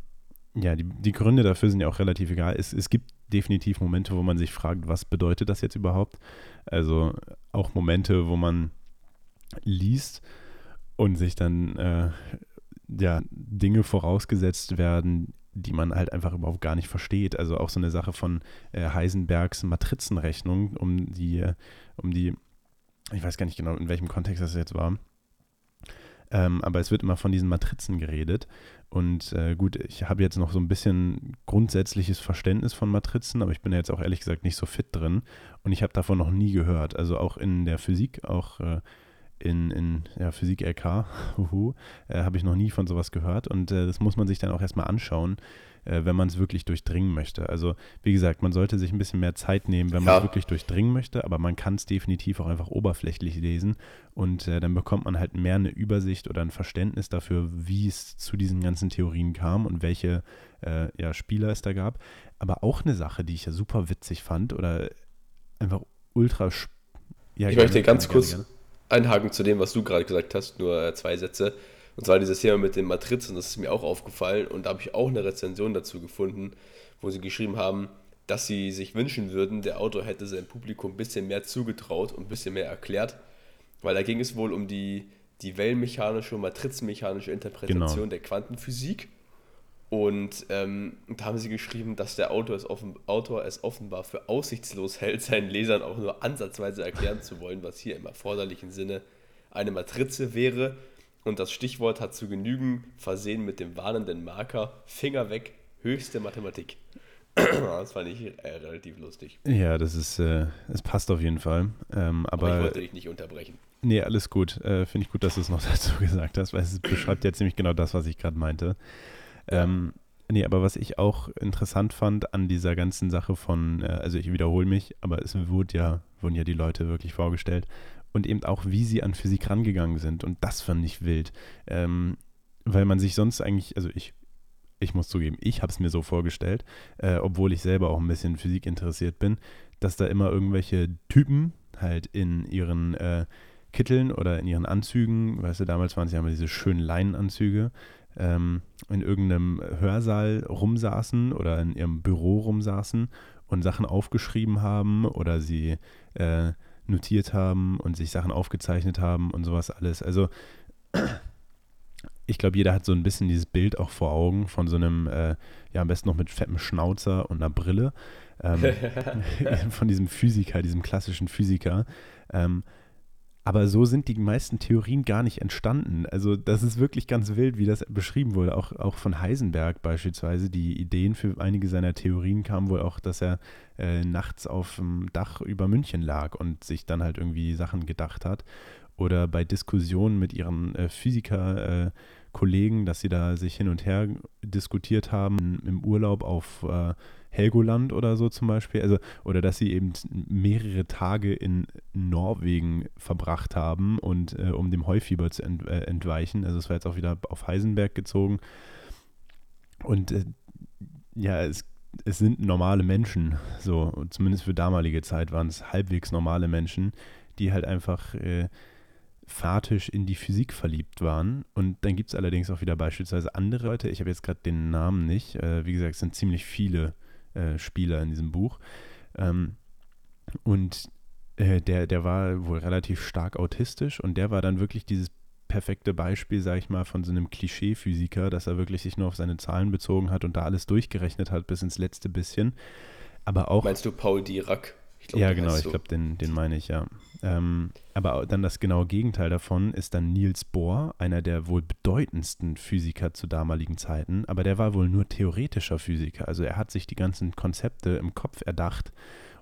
S1: ja, die, die Gründe dafür sind ja auch relativ egal. Es, es gibt definitiv Momente, wo man sich fragt, was bedeutet das jetzt überhaupt? Also auch Momente, wo man liest und sich dann äh, ja, Dinge vorausgesetzt werden, die man halt einfach überhaupt gar nicht versteht. Also auch so eine Sache von äh, Heisenbergs Matrizenrechnung, um die, um die, ich weiß gar nicht genau, in welchem Kontext das jetzt war. Ähm, aber es wird immer von diesen Matrizen geredet. Und äh, gut, ich habe jetzt noch so ein bisschen grundsätzliches Verständnis von Matrizen, aber ich bin jetzt auch ehrlich gesagt nicht so fit drin. Und ich habe davon noch nie gehört. Also auch in der Physik, auch äh, in, in ja, Physik LK, *laughs* äh, habe ich noch nie von sowas gehört. Und äh, das muss man sich dann auch erstmal anschauen, äh, wenn man es wirklich durchdringen möchte. Also, wie gesagt, man sollte sich ein bisschen mehr Zeit nehmen, wenn man es wirklich durchdringen möchte, aber man kann es definitiv auch einfach oberflächlich lesen und äh, dann bekommt man halt mehr eine Übersicht oder ein Verständnis dafür, wie es zu diesen ganzen Theorien kam und welche äh, ja, Spieler es da gab. Aber auch eine Sache, die ich ja super witzig fand oder einfach ultra.
S2: Ja, ich gerne, möchte ganz gerne, kurz. Gerne einhaken zu dem, was du gerade gesagt hast, nur äh, zwei Sätze. Und zwar dieses Thema mit den Matrizen, das ist mir auch aufgefallen und da habe ich auch eine Rezension dazu gefunden, wo sie geschrieben haben, dass sie sich wünschen würden, der Autor hätte seinem Publikum ein bisschen mehr zugetraut und ein bisschen mehr erklärt, weil da ging es wohl um die, die wellenmechanische und matrizenmechanische Interpretation genau. der Quantenphysik. Und ähm, da haben sie geschrieben, dass der Autor es, offen, Autor es offenbar für aussichtslos hält, seinen Lesern auch nur ansatzweise erklären zu wollen, was hier im erforderlichen Sinne eine Matrize wäre. Und das Stichwort hat zu genügen, versehen mit dem warnenden Marker, Finger weg, höchste Mathematik. *clears throat* das fand ich äh, relativ lustig.
S1: Ja, das ist, äh, es passt auf jeden Fall. Ähm, aber, aber,
S2: ich wollte dich nicht unterbrechen.
S1: Nee, alles gut. Äh, Finde ich gut, dass du es noch *laughs* dazu gesagt hast, weil es beschreibt ja ziemlich genau das, was ich gerade meinte. Ähm, nee, aber was ich auch interessant fand an dieser ganzen Sache von, äh, also ich wiederhole mich, aber es wurde ja, wurden ja die Leute wirklich vorgestellt und eben auch, wie sie an Physik rangegangen sind. Und das fand ich wild. Ähm, weil man sich sonst eigentlich, also ich, ich muss zugeben, ich habe es mir so vorgestellt, äh, obwohl ich selber auch ein bisschen Physik interessiert bin, dass da immer irgendwelche Typen halt in ihren äh, Kitteln oder in ihren Anzügen, weißt du, damals waren es ja immer diese schönen Leinenanzüge, ähm, in irgendeinem Hörsaal rumsaßen oder in ihrem Büro rumsaßen und Sachen aufgeschrieben haben oder sie äh, notiert haben und sich Sachen aufgezeichnet haben und sowas alles. Also ich glaube, jeder hat so ein bisschen dieses Bild auch vor Augen von so einem, äh, ja, am besten noch mit fettem Schnauzer und einer Brille, ähm, *laughs* *laughs* von diesem Physiker, diesem klassischen Physiker. Ähm, aber so sind die meisten Theorien gar nicht entstanden. Also das ist wirklich ganz wild, wie das beschrieben wurde. Auch, auch von Heisenberg beispielsweise. Die Ideen für einige seiner Theorien kamen wohl auch, dass er äh, nachts auf dem Dach über München lag und sich dann halt irgendwie Sachen gedacht hat. Oder bei Diskussionen mit ihren äh, Physiker. Äh, dass sie da sich hin und her diskutiert haben im Urlaub auf äh, Helgoland oder so zum Beispiel. Also, oder dass sie eben mehrere Tage in Norwegen verbracht haben und äh, um dem Heufieber zu ent, äh, entweichen. Also es war jetzt auch wieder auf Heisenberg gezogen. Und äh, ja, es, es sind normale Menschen, so, zumindest für damalige Zeit waren es halbwegs normale Menschen, die halt einfach äh, fatisch in die Physik verliebt waren. Und dann gibt es allerdings auch wieder beispielsweise andere Leute, ich habe jetzt gerade den Namen nicht, äh, wie gesagt, es sind ziemlich viele äh, Spieler in diesem Buch. Ähm, und äh, der, der war wohl relativ stark autistisch und der war dann wirklich dieses perfekte Beispiel, sage ich mal, von so einem Klischee-Physiker, dass er wirklich sich nur auf seine Zahlen bezogen hat und da alles durchgerechnet hat bis ins letzte bisschen. Aber auch.
S2: Meinst du Paul Dirac?
S1: Glaub, ja, genau, ich glaube, den, den meine ich, ja. Ähm, aber dann das genaue Gegenteil davon ist dann Niels Bohr, einer der wohl bedeutendsten Physiker zu damaligen Zeiten, aber der war wohl nur theoretischer Physiker. Also er hat sich die ganzen Konzepte im Kopf erdacht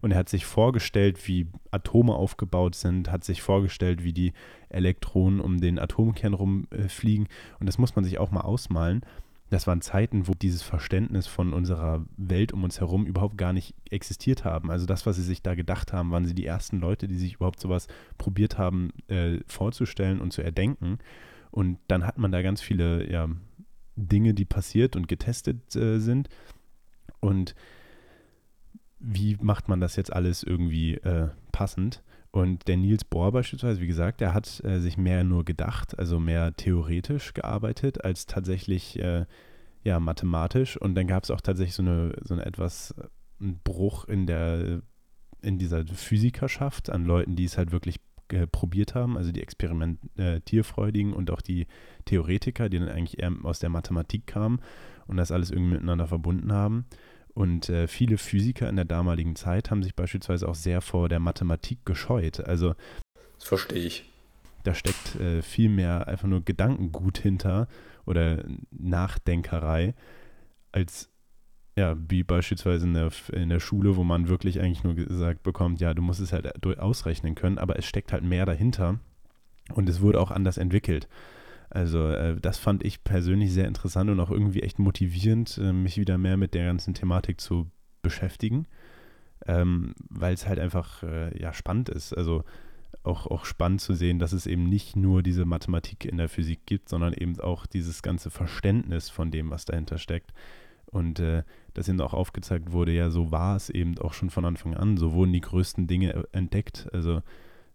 S1: und er hat sich vorgestellt, wie Atome aufgebaut sind, hat sich vorgestellt, wie die Elektronen um den Atomkern rumfliegen. Äh, und das muss man sich auch mal ausmalen. Das waren Zeiten, wo dieses Verständnis von unserer Welt um uns herum überhaupt gar nicht existiert haben. Also das, was sie sich da gedacht haben, waren sie die ersten Leute, die sich überhaupt sowas probiert haben äh, vorzustellen und zu erdenken. Und dann hat man da ganz viele ja, Dinge, die passiert und getestet äh, sind. Und wie macht man das jetzt alles irgendwie äh, passend? Und der Niels Bohr beispielsweise, wie gesagt, der hat äh, sich mehr nur gedacht, also mehr theoretisch gearbeitet als tatsächlich äh, ja, mathematisch. Und dann gab es auch tatsächlich so eine, so eine etwas äh, einen Bruch in der in dieser Physikerschaft an Leuten, die es halt wirklich äh, probiert haben, also die Experimentierfreudigen und auch die Theoretiker, die dann eigentlich eher aus der Mathematik kamen und das alles irgendwie miteinander verbunden haben. Und äh, viele Physiker in der damaligen Zeit haben sich beispielsweise auch sehr vor der Mathematik gescheut. Also
S2: das verstehe ich.
S1: Da steckt äh, viel mehr einfach nur Gedankengut hinter oder Nachdenkerei, als ja, wie beispielsweise in der, in der Schule, wo man wirklich eigentlich nur gesagt bekommt, ja, du musst es halt ausrechnen können, aber es steckt halt mehr dahinter und es wurde auch anders entwickelt. Also äh, das fand ich persönlich sehr interessant und auch irgendwie echt motivierend, äh, mich wieder mehr mit der ganzen Thematik zu beschäftigen, ähm, weil es halt einfach äh, ja spannend ist. Also auch, auch spannend zu sehen, dass es eben nicht nur diese Mathematik in der Physik gibt, sondern eben auch dieses ganze Verständnis von dem, was dahinter steckt. Und äh, dass eben auch aufgezeigt wurde, ja, so war es eben auch schon von Anfang an. So wurden die größten Dinge äh, entdeckt. Also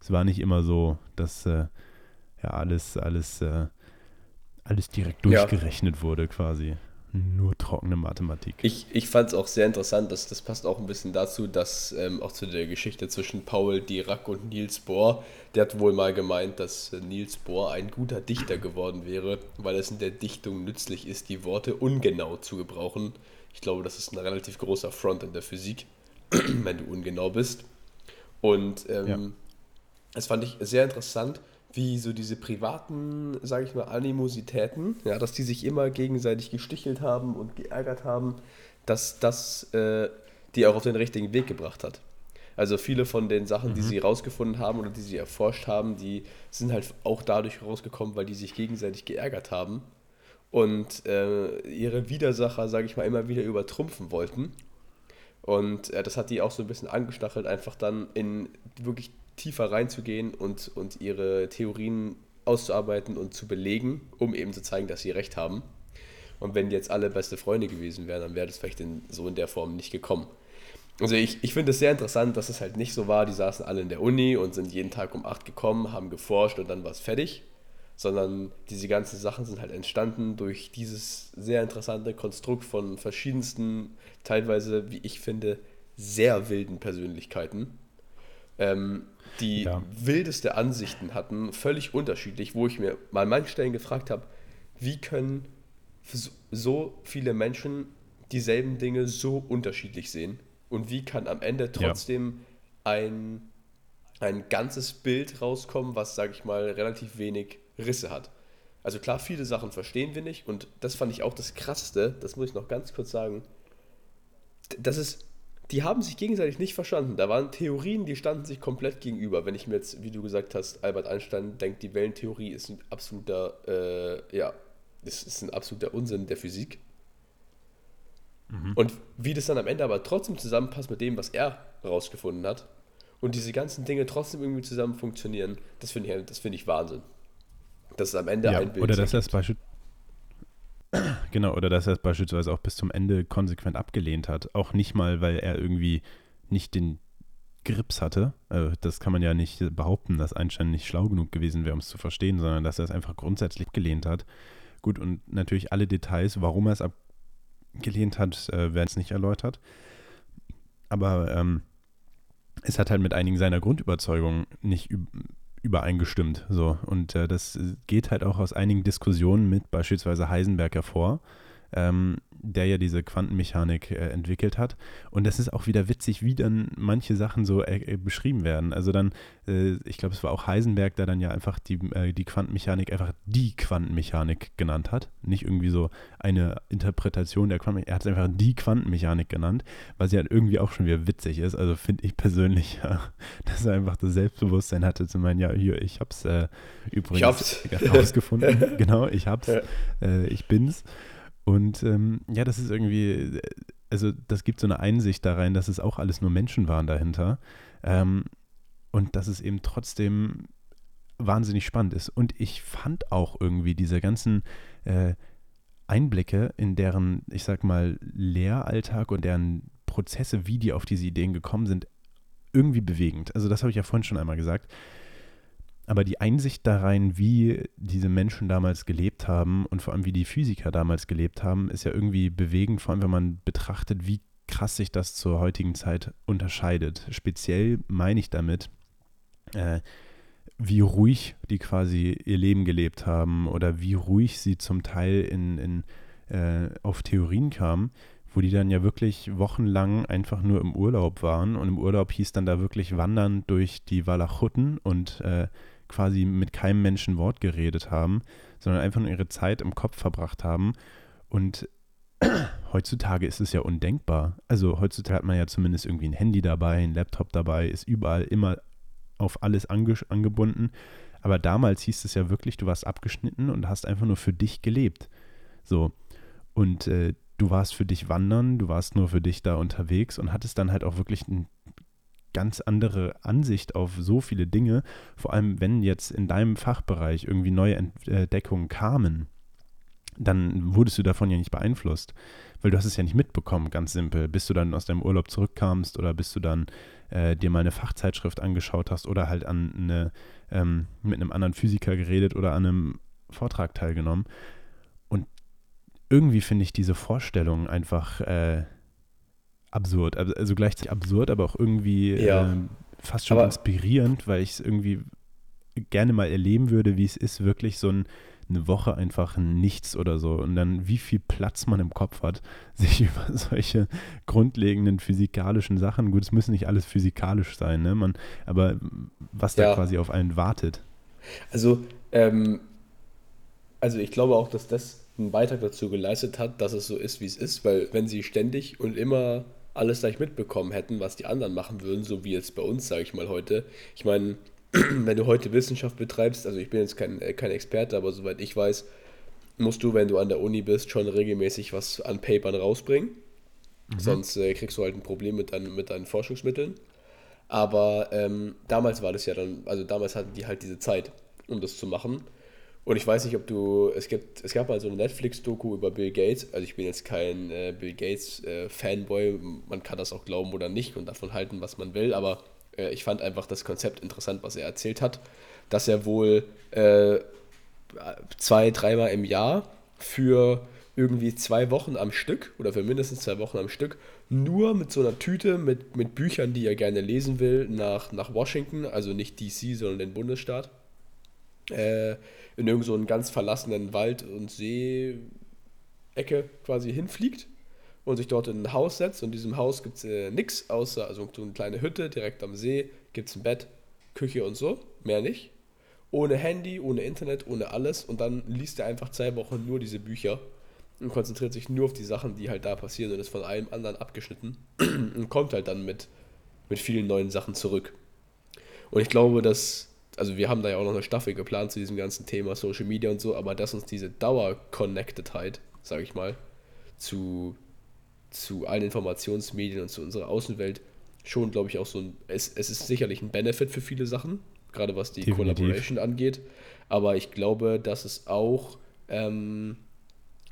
S1: es war nicht immer so, dass äh, ja alles, alles äh, alles direkt durchgerechnet ja. wurde quasi. Nur trockene Mathematik.
S2: Ich, ich fand es auch sehr interessant, dass das passt auch ein bisschen dazu, dass ähm, auch zu der Geschichte zwischen Paul Dirac und Niels Bohr, der hat wohl mal gemeint, dass äh, Niels Bohr ein guter Dichter geworden wäre, weil es in der Dichtung nützlich ist, die Worte ungenau zu gebrauchen. Ich glaube, das ist ein relativ großer Front in der Physik, *clears throat* wenn du ungenau bist. Und ähm, ja. das fand ich sehr interessant, wie so diese privaten, sage ich mal, Animositäten, ja, dass die sich immer gegenseitig gestichelt haben und geärgert haben, dass das äh, die auch auf den richtigen Weg gebracht hat. Also viele von den Sachen, mhm. die sie rausgefunden haben oder die sie erforscht haben, die sind halt auch dadurch rausgekommen, weil die sich gegenseitig geärgert haben und äh, ihre Widersacher, sage ich mal, immer wieder übertrumpfen wollten. Und äh, das hat die auch so ein bisschen angestachelt, einfach dann in wirklich tiefer reinzugehen und, und ihre Theorien auszuarbeiten und zu belegen, um eben zu zeigen, dass sie recht haben. Und wenn jetzt alle beste Freunde gewesen wären, dann wäre das vielleicht in, so in der Form nicht gekommen. Also ich, ich finde es sehr interessant, dass es halt nicht so war, die saßen alle in der Uni und sind jeden Tag um 8 gekommen, haben geforscht und dann war es fertig, sondern diese ganzen Sachen sind halt entstanden durch dieses sehr interessante Konstrukt von verschiedensten, teilweise, wie ich finde, sehr wilden Persönlichkeiten, ähm, die ja. wildeste Ansichten hatten, völlig unterschiedlich, wo ich mir mal an manchen Stellen gefragt habe, wie können so viele Menschen dieselben Dinge so unterschiedlich sehen und wie kann am Ende trotzdem ja. ein, ein ganzes Bild rauskommen, was, sage ich mal, relativ wenig Risse hat. Also klar, viele Sachen verstehen wir nicht und das fand ich auch das Krasseste, das muss ich noch ganz kurz sagen, das ist die haben sich gegenseitig nicht verstanden. Da waren Theorien, die standen sich komplett gegenüber. Wenn ich mir jetzt, wie du gesagt hast, Albert Einstein denkt, die Wellentheorie ist ein absoluter, äh, ja, das ist ein absoluter Unsinn der Physik. Mhm. Und wie das dann am Ende aber trotzdem zusammenpasst mit dem, was er rausgefunden hat und diese ganzen Dinge trotzdem irgendwie zusammen funktionieren, das finde ich, find ich Wahnsinn. Das ist am Ende
S1: ja,
S2: ein Bild.
S1: Oder dass das Beispiel Genau, oder dass er es beispielsweise auch bis zum Ende konsequent abgelehnt hat. Auch nicht mal, weil er irgendwie nicht den Grips hatte. Also das kann man ja nicht behaupten, dass Einstein nicht schlau genug gewesen wäre, um es zu verstehen, sondern dass er es einfach grundsätzlich gelehnt hat. Gut, und natürlich alle Details, warum er es abgelehnt hat, äh, werden es nicht erläutert. Aber ähm, es hat halt mit einigen seiner Grundüberzeugungen nicht übereingestimmt. So. Und äh, das geht halt auch aus einigen Diskussionen mit beispielsweise Heisenberg hervor, ähm, der ja diese Quantenmechanik äh, entwickelt hat. Und das ist auch wieder witzig, wie dann manche Sachen so äh, beschrieben werden. Also dann, äh, ich glaube, es war auch Heisenberg, der dann ja einfach die, äh, die Quantenmechanik einfach die Quantenmechanik genannt hat. Nicht irgendwie so eine Interpretation der Quantenmechanik. Er hat es einfach die Quantenmechanik genannt, was ja irgendwie auch schon wieder witzig ist. Also finde ich persönlich, *laughs* ja, dass er einfach das Selbstbewusstsein hatte zu meinen, ja, hier, ich habe es äh, übrigens *laughs* herausgefunden. *laughs* genau, ich hab's. Ja. Äh, ich bin's. Und ähm, ja, das ist irgendwie, also das gibt so eine Einsicht da rein, dass es auch alles nur Menschen waren dahinter. Ähm, und dass es eben trotzdem wahnsinnig spannend ist. Und ich fand auch irgendwie diese ganzen äh, Einblicke in deren, ich sag mal, Lehralltag und deren Prozesse, wie die auf diese Ideen gekommen sind, irgendwie bewegend. Also das habe ich ja vorhin schon einmal gesagt. Aber die Einsicht da rein, wie diese Menschen damals gelebt haben und vor allem wie die Physiker damals gelebt haben, ist ja irgendwie bewegend, vor allem wenn man betrachtet, wie krass sich das zur heutigen Zeit unterscheidet. Speziell meine ich damit, äh, wie ruhig die quasi ihr Leben gelebt haben oder wie ruhig sie zum Teil in, in, äh, auf Theorien kamen, wo die dann ja wirklich wochenlang einfach nur im Urlaub waren und im Urlaub hieß dann da wirklich Wandern durch die Walachuten und äh, quasi mit keinem Menschen Wort geredet haben, sondern einfach nur ihre Zeit im Kopf verbracht haben. Und *clears throat* heutzutage ist es ja undenkbar. Also heutzutage hat man ja zumindest irgendwie ein Handy dabei, ein Laptop dabei, ist überall immer auf alles ange angebunden. Aber damals hieß es ja wirklich, du warst abgeschnitten und hast einfach nur für dich gelebt. So. Und äh, du warst für dich wandern, du warst nur für dich da unterwegs und hattest dann halt auch wirklich ein ganz andere Ansicht auf so viele Dinge, vor allem wenn jetzt in deinem Fachbereich irgendwie neue Entdeckungen kamen, dann wurdest du davon ja nicht beeinflusst, weil du hast es ja nicht mitbekommen, ganz simpel, bis du dann aus deinem Urlaub zurückkamst oder bis du dann äh, dir mal eine Fachzeitschrift angeschaut hast oder halt an eine, ähm, mit einem anderen Physiker geredet oder an einem Vortrag teilgenommen. Und irgendwie finde ich diese Vorstellung einfach äh, absurd. Also, also gleichzeitig absurd, aber auch irgendwie ja. äh, fast schon aber inspirierend, weil ich es irgendwie gerne mal erleben würde, wie es ist, wirklich so ein, eine Woche einfach nichts oder so und dann wie viel Platz man im Kopf hat, *laughs* sich über solche grundlegenden physikalischen Sachen, gut, es müssen nicht alles physikalisch sein, ne, man, aber was da ja. quasi auf einen wartet.
S2: Also, ähm, also ich glaube auch, dass das einen Beitrag dazu geleistet hat, dass es so ist, wie es ist, weil wenn sie ständig und immer alles gleich mitbekommen hätten, was die anderen machen würden, so wie jetzt bei uns, sage ich mal heute. Ich meine, *clears throat* wenn du heute Wissenschaft betreibst, also ich bin jetzt kein, äh, kein Experte, aber soweit ich weiß, musst du, wenn du an der Uni bist, schon regelmäßig was an Papern rausbringen. Mhm. Sonst äh, kriegst du halt ein Problem mit, dein, mit deinen Forschungsmitteln. Aber ähm, damals war das ja dann, also damals hatten die halt diese Zeit, um das zu machen. Und ich weiß nicht, ob du, es gibt, es gab mal so eine Netflix-Doku über Bill Gates. Also ich bin jetzt kein äh, Bill Gates-Fanboy, äh, man kann das auch glauben oder nicht und davon halten, was man will, aber äh, ich fand einfach das Konzept interessant, was er erzählt hat, dass er wohl äh, zwei, dreimal im Jahr für irgendwie zwei Wochen am Stück oder für mindestens zwei Wochen am Stück nur mit so einer Tüte mit, mit Büchern, die er gerne lesen will, nach, nach Washington, also nicht DC, sondern den Bundesstaat. In irgendeinen so ganz verlassenen Wald- und See-Ecke quasi hinfliegt und sich dort in ein Haus setzt. Und in diesem Haus gibt es äh, nichts, außer also so eine kleine Hütte direkt am See, gibt es ein Bett, Küche und so, mehr nicht. Ohne Handy, ohne Internet, ohne alles. Und dann liest er einfach zwei Wochen nur diese Bücher und konzentriert sich nur auf die Sachen, die halt da passieren und ist von allem anderen abgeschnitten *clears throat* und kommt halt dann mit, mit vielen neuen Sachen zurück. Und ich glaube, dass also wir haben da ja auch noch eine Staffel geplant zu diesem ganzen Thema Social Media und so, aber dass uns diese Dauer-Connectedheit, sage ich mal, zu, zu allen Informationsmedien und zu unserer Außenwelt schon, glaube ich, auch so ein, es, es ist sicherlich ein Benefit für viele Sachen, gerade was die Definitiv. Collaboration angeht, aber ich glaube, dass es auch, ähm,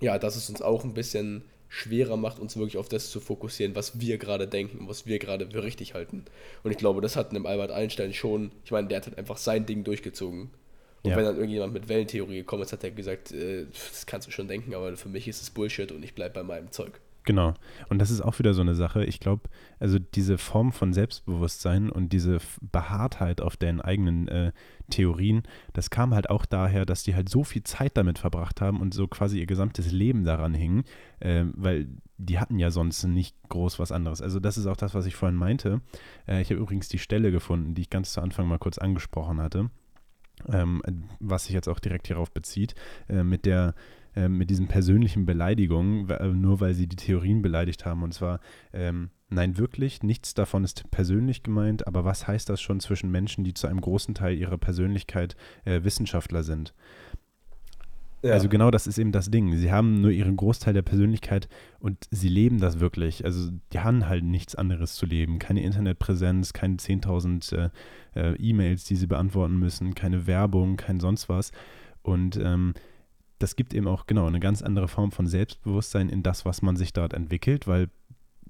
S2: ja, dass es uns auch ein bisschen schwerer macht, uns wirklich auf das zu fokussieren, was wir gerade denken, was wir gerade für richtig halten. Und ich glaube, das hat einem Albert Einstein schon, ich meine, der hat halt einfach sein Ding durchgezogen. Und ja. wenn dann irgendjemand mit Wellentheorie gekommen ist, hat er gesagt, äh, das kannst du schon denken, aber für mich ist es Bullshit und ich bleibe bei meinem Zeug.
S1: Genau. Und das ist auch wieder so eine Sache. Ich glaube, also diese Form von Selbstbewusstsein und diese Behaartheit auf deren eigenen äh, Theorien, das kam halt auch daher, dass die halt so viel Zeit damit verbracht haben und so quasi ihr gesamtes Leben daran hingen, äh, weil die hatten ja sonst nicht groß was anderes. Also das ist auch das, was ich vorhin meinte. Äh, ich habe übrigens die Stelle gefunden, die ich ganz zu Anfang mal kurz angesprochen hatte, ähm, was sich jetzt auch direkt hierauf bezieht, äh, mit der äh, mit diesen persönlichen Beleidigungen, äh, nur weil sie die Theorien beleidigt haben. Und zwar, ähm, nein, wirklich, nichts davon ist persönlich gemeint, aber was heißt das schon zwischen Menschen, die zu einem großen Teil ihrer Persönlichkeit äh, Wissenschaftler sind? Ja. Also genau das ist eben das Ding. Sie haben nur ihren Großteil der Persönlichkeit und sie leben das wirklich. Also die haben halt nichts anderes zu leben. Keine Internetpräsenz, keine 10.000 äh, äh, E-Mails, die sie beantworten müssen, keine Werbung, kein sonst was. Und ähm, das gibt eben auch genau eine ganz andere Form von Selbstbewusstsein in das, was man sich dort entwickelt, weil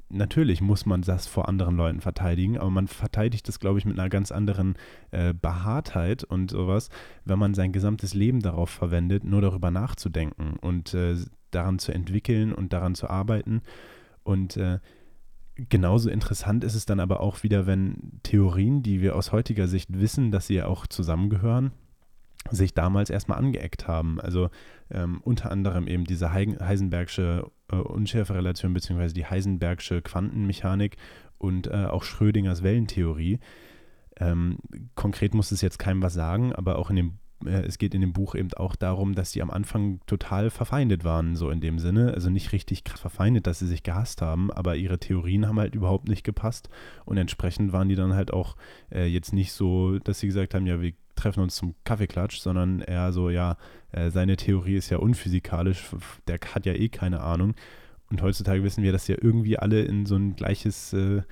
S1: natürlich muss man das vor anderen Leuten verteidigen, aber man verteidigt das, glaube ich, mit einer ganz anderen äh, Behaartheit und sowas, wenn man sein gesamtes Leben darauf verwendet, nur darüber nachzudenken und äh, daran zu entwickeln und daran zu arbeiten. Und äh, genauso interessant ist es dann aber auch wieder, wenn Theorien, die wir aus heutiger Sicht wissen, dass sie ja auch zusammengehören, sich damals erstmal angeeckt haben. Also ähm, unter anderem eben diese Heisenbergsche äh, Unschärferelation beziehungsweise die Heisenbergsche Quantenmechanik und äh, auch Schrödingers Wellentheorie. Ähm, konkret muss es jetzt keinem was sagen, aber auch in dem äh, es geht in dem Buch eben auch darum, dass die am Anfang total verfeindet waren, so in dem Sinne. Also nicht richtig verfeindet, dass sie sich gehasst haben, aber ihre Theorien haben halt überhaupt nicht gepasst. Und entsprechend waren die dann halt auch äh, jetzt nicht so, dass sie gesagt haben, ja, wir treffen uns zum Kaffeeklatsch, sondern eher so, ja, äh, seine Theorie ist ja unphysikalisch, der hat ja eh keine Ahnung. Und heutzutage wissen wir, dass ja irgendwie alle in so ein gleiches äh,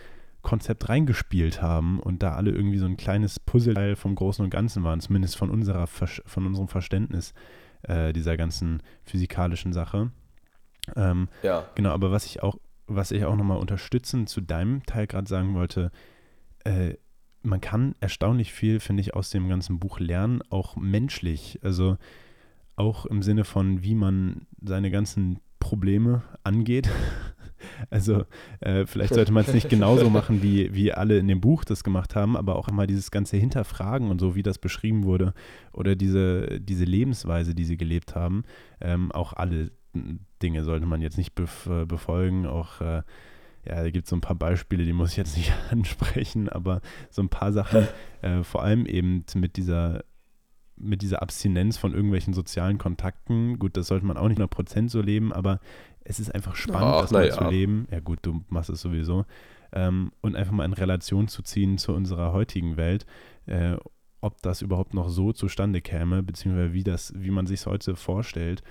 S1: Konzept reingespielt haben und da alle irgendwie so ein kleines Puzzleteil vom Großen und Ganzen waren, zumindest von, unserer, von unserem Verständnis äh, dieser ganzen physikalischen Sache. Ähm, ja. Genau, aber was ich auch, was ich auch nochmal unterstützend zu deinem Teil gerade sagen wollte, äh, man kann erstaunlich viel, finde ich, aus dem ganzen Buch lernen, auch menschlich. Also auch im Sinne von, wie man seine ganzen Probleme angeht. *laughs* *laughs* Also äh, vielleicht sollte man es nicht *laughs* genauso machen, wie, wie alle in dem Buch das gemacht haben, aber auch mal dieses ganze Hinterfragen und so, wie das beschrieben wurde, oder diese, diese Lebensweise, die sie gelebt haben. Ähm, auch alle Dinge sollte man jetzt nicht befolgen, auch äh, ja, da gibt es so ein paar Beispiele, die muss ich jetzt nicht *laughs* ansprechen, aber so ein paar Sachen, äh, vor allem eben mit dieser, mit dieser Abstinenz von irgendwelchen sozialen Kontakten. Gut, das sollte man auch nicht 100% so leben, aber es ist einfach spannend, Ach, das mal ja. zu leben. Ja, gut, du machst es sowieso. Ähm, und einfach mal in Relation zu ziehen zu unserer heutigen Welt, äh, ob das überhaupt noch so zustande käme, beziehungsweise wie, das, wie man sich es heute vorstellt.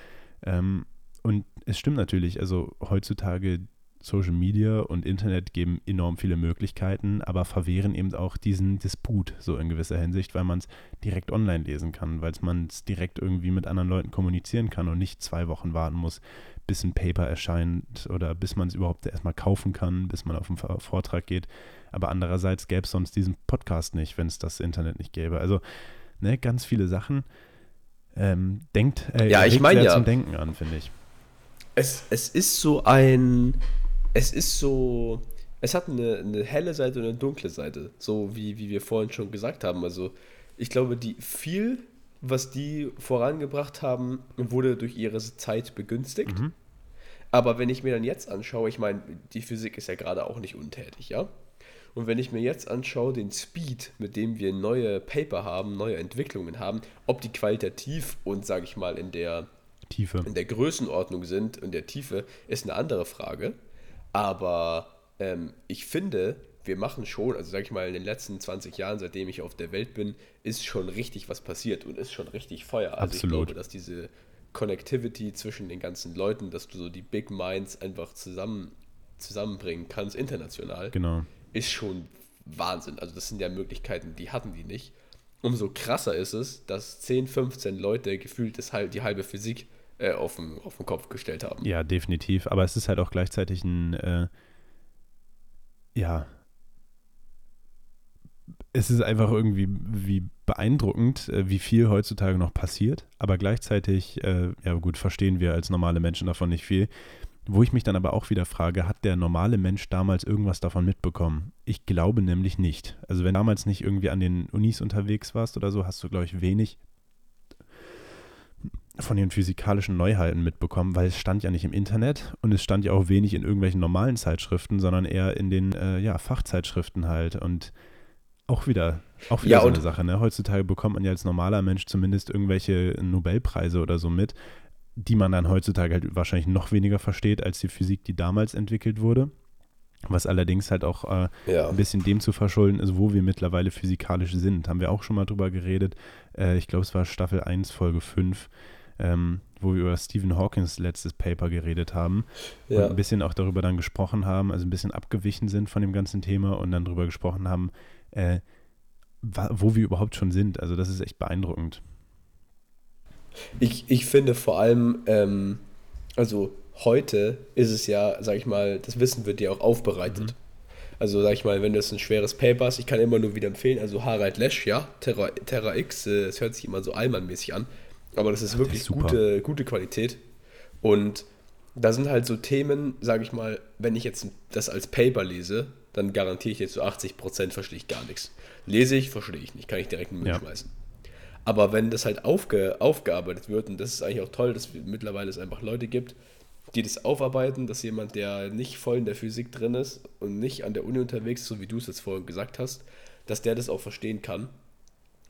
S1: Ähm, und es stimmt natürlich, also heutzutage Social Media und Internet geben enorm viele Möglichkeiten, aber verwehren eben auch diesen Disput so in gewisser Hinsicht, weil man es direkt online lesen kann, weil man es direkt irgendwie mit anderen Leuten kommunizieren kann und nicht zwei Wochen warten muss, bis ein Paper erscheint oder bis man es überhaupt erstmal kaufen kann, bis man auf einen Vortrag geht. Aber andererseits gäbe es sonst diesen Podcast nicht, wenn es das Internet nicht gäbe. Also ne, ganz viele Sachen. Ähm, denkt,
S2: äh, ja, ich meine ja,
S1: zum Denken an, finde ich.
S2: Es, es ist so ein es ist so, es hat eine, eine helle Seite und eine dunkle Seite, so wie, wie wir vorhin schon gesagt haben. Also ich glaube, die viel, was die vorangebracht haben, wurde durch ihre Zeit begünstigt. Mhm. Aber wenn ich mir dann jetzt anschaue, ich meine, die Physik ist ja gerade auch nicht untätig, ja? Und wenn ich mir jetzt anschaue, den Speed, mit dem wir neue Paper haben, neue Entwicklungen haben, ob die qualitativ und, sage ich mal, in der Tiefe, in der Größenordnung sind, in der Tiefe, ist eine andere Frage. Aber ähm, ich finde, wir machen schon, also sag ich mal, in den letzten 20 Jahren, seitdem ich auf der Welt bin, ist schon richtig was passiert und ist schon richtig Feuer. Also Absolut. ich glaube, dass diese Connectivity zwischen den ganzen Leuten, dass du so die Big Minds einfach zusammen, zusammenbringen kannst, international,
S1: genau.
S2: ist schon Wahnsinn. Also das sind ja Möglichkeiten, die hatten die nicht. Umso krasser ist es, dass 10, 15 Leute gefühlt ist halt die halbe Physik äh, auf, den, auf den Kopf gestellt haben.
S1: Ja, definitiv. Aber es ist halt auch gleichzeitig ein, äh, ja, es ist einfach irgendwie wie beeindruckend, äh, wie viel heutzutage noch passiert. Aber gleichzeitig, äh, ja gut, verstehen wir als normale Menschen davon nicht viel. Wo ich mich dann aber auch wieder frage, hat der normale Mensch damals irgendwas davon mitbekommen? Ich glaube nämlich nicht. Also wenn damals nicht irgendwie an den Unis unterwegs warst oder so, hast du, glaube ich, wenig von den physikalischen Neuheiten mitbekommen, weil es stand ja nicht im Internet und es stand ja auch wenig in irgendwelchen normalen Zeitschriften, sondern eher in den äh, ja, Fachzeitschriften halt. Und auch wieder, auch wieder
S2: Ja,
S1: so eine Sache. Ne? Heutzutage bekommt man ja als normaler Mensch zumindest irgendwelche Nobelpreise oder so mit, die man dann heutzutage halt wahrscheinlich noch weniger versteht als die Physik, die damals entwickelt wurde. Was allerdings halt auch äh,
S2: Ja.
S1: ein bisschen dem zu verschulden ist, wo wir mittlerweile physikalisch sind. Haben wir auch schon mal drüber geredet. Äh, ich glaube, es war Staffel 1, Folge 5, ähm, wo wir über Stephen Hawkins letztes Paper geredet haben und
S2: Ja.
S1: ein bisschen auch darüber dann gesprochen haben, also ein bisschen abgewichen sind von dem ganzen Thema und dann darüber gesprochen haben, äh, wo wir überhaupt schon sind. Also das ist echt beeindruckend.
S2: Ich, ich finde vor allem, ähm, also heute ist es ja, sag ich mal, das Wissen wird ja auch aufbereitet. Also sag ich mal, wenn du jetzt ein schweres Paper hast, ich kann immer nur wieder empfehlen, also Harald Lesch, ja, Terra, Terra X, äh, es hört sich immer so Allmann-mäßig an, aber das ist
S1: der
S2: wirklich
S1: ist
S2: gute, gute Qualität. Und da sind halt so Themen, sage ich mal, wenn ich jetzt das als Paper lese, dann garantiere ich jetzt so 80% verstehe ich gar nichts. Lese ich, verstehe ich nicht, kann ich direkt in den Müll
S1: Ja.
S2: schmeißen. Aber wenn das halt aufge, aufgearbeitet wird, und das ist eigentlich auch toll, dass wir mittlerweile es einfach Leute gibt, die das aufarbeiten, dass jemand, der nicht voll in der Physik drin ist und nicht an der Uni unterwegs ist, so wie du es jetzt vorhin gesagt hast, dass der das auch verstehen kann.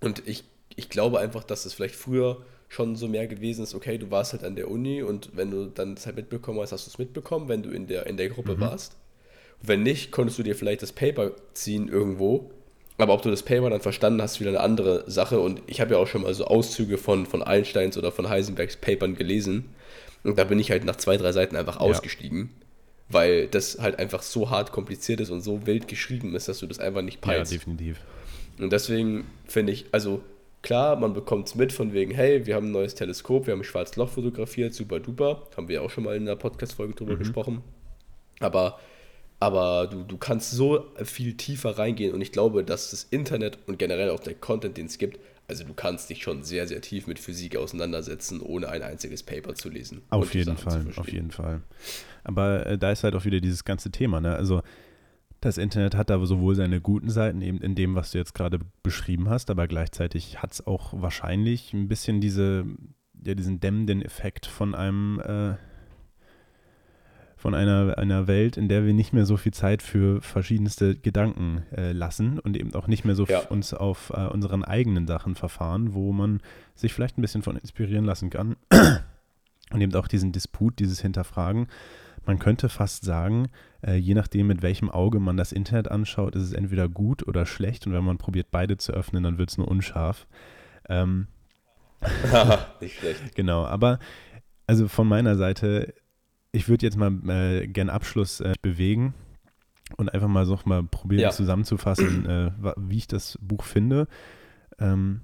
S2: Und ich, ich glaube einfach, dass es vielleicht früher schon so mehr gewesen ist, okay, du warst halt an der Uni und wenn du dann das halt mitbekommen hast, hast du es mitbekommen, wenn du in der, in der Gruppe warst. Wenn nicht, konntest du dir vielleicht das Paper ziehen irgendwo. Aber ob du das Paper dann verstanden hast, ist wieder eine andere Sache. Und ich habe ja auch schon mal so Auszüge von, von Einsteins oder von Heisenbergs Papern gelesen. Und da bin ich halt nach zwei, drei Seiten einfach ausgestiegen. Weil das halt einfach so hart kompliziert ist und so wild geschrieben ist, dass du das einfach nicht
S1: Ja,
S2: peilst.
S1: definitiv.
S2: Und deswegen finde ich, also klar, man bekommt es mit von wegen, hey, wir haben ein neues Teleskop, wir haben ein schwarzes Loch fotografiert, super duper. Haben wir auch schon mal in einer Podcast-Folge drüber gesprochen. Aber, aber du, du kannst so viel tiefer reingehen und ich glaube, dass das Internet und generell auch der Content, den es gibt, also du kannst dich schon sehr, sehr tief mit Physik auseinandersetzen, ohne ein einziges Paper zu lesen.
S1: Auf jeden Fall, auf jeden Fall. Aber äh, da ist halt auch wieder dieses ganze Thema, ne? Also das Internet hat da sowohl seine guten Seiten, eben in dem, was du jetzt gerade beschrieben hast, aber gleichzeitig hat es auch wahrscheinlich ein bisschen diese, ja, diesen dämmenden Effekt von einem, äh, von einer, einer Welt, in der wir nicht mehr so viel Zeit für verschiedenste Gedanken äh, lassen und eben auch nicht mehr so
S2: Ja.
S1: uns auf äh, unseren eigenen Sachen verfahren, wo man sich vielleicht ein bisschen von inspirieren lassen kann. Und eben auch diesen Disput, dieses Hinterfragen. Man könnte fast sagen, äh, je nachdem, mit welchem Auge man das Internet anschaut, ist es entweder gut oder schlecht. Und wenn man probiert, beide zu öffnen, dann wird es nur unscharf. Ähm, *laughs*
S2: nicht schlecht.
S1: genau, aber also von meiner Seite, ich würde jetzt mal äh, gern Abschluss äh, bewegen und einfach mal so mal probieren
S2: Ja.
S1: zusammenzufassen, äh, wie ich das Buch finde. Ähm,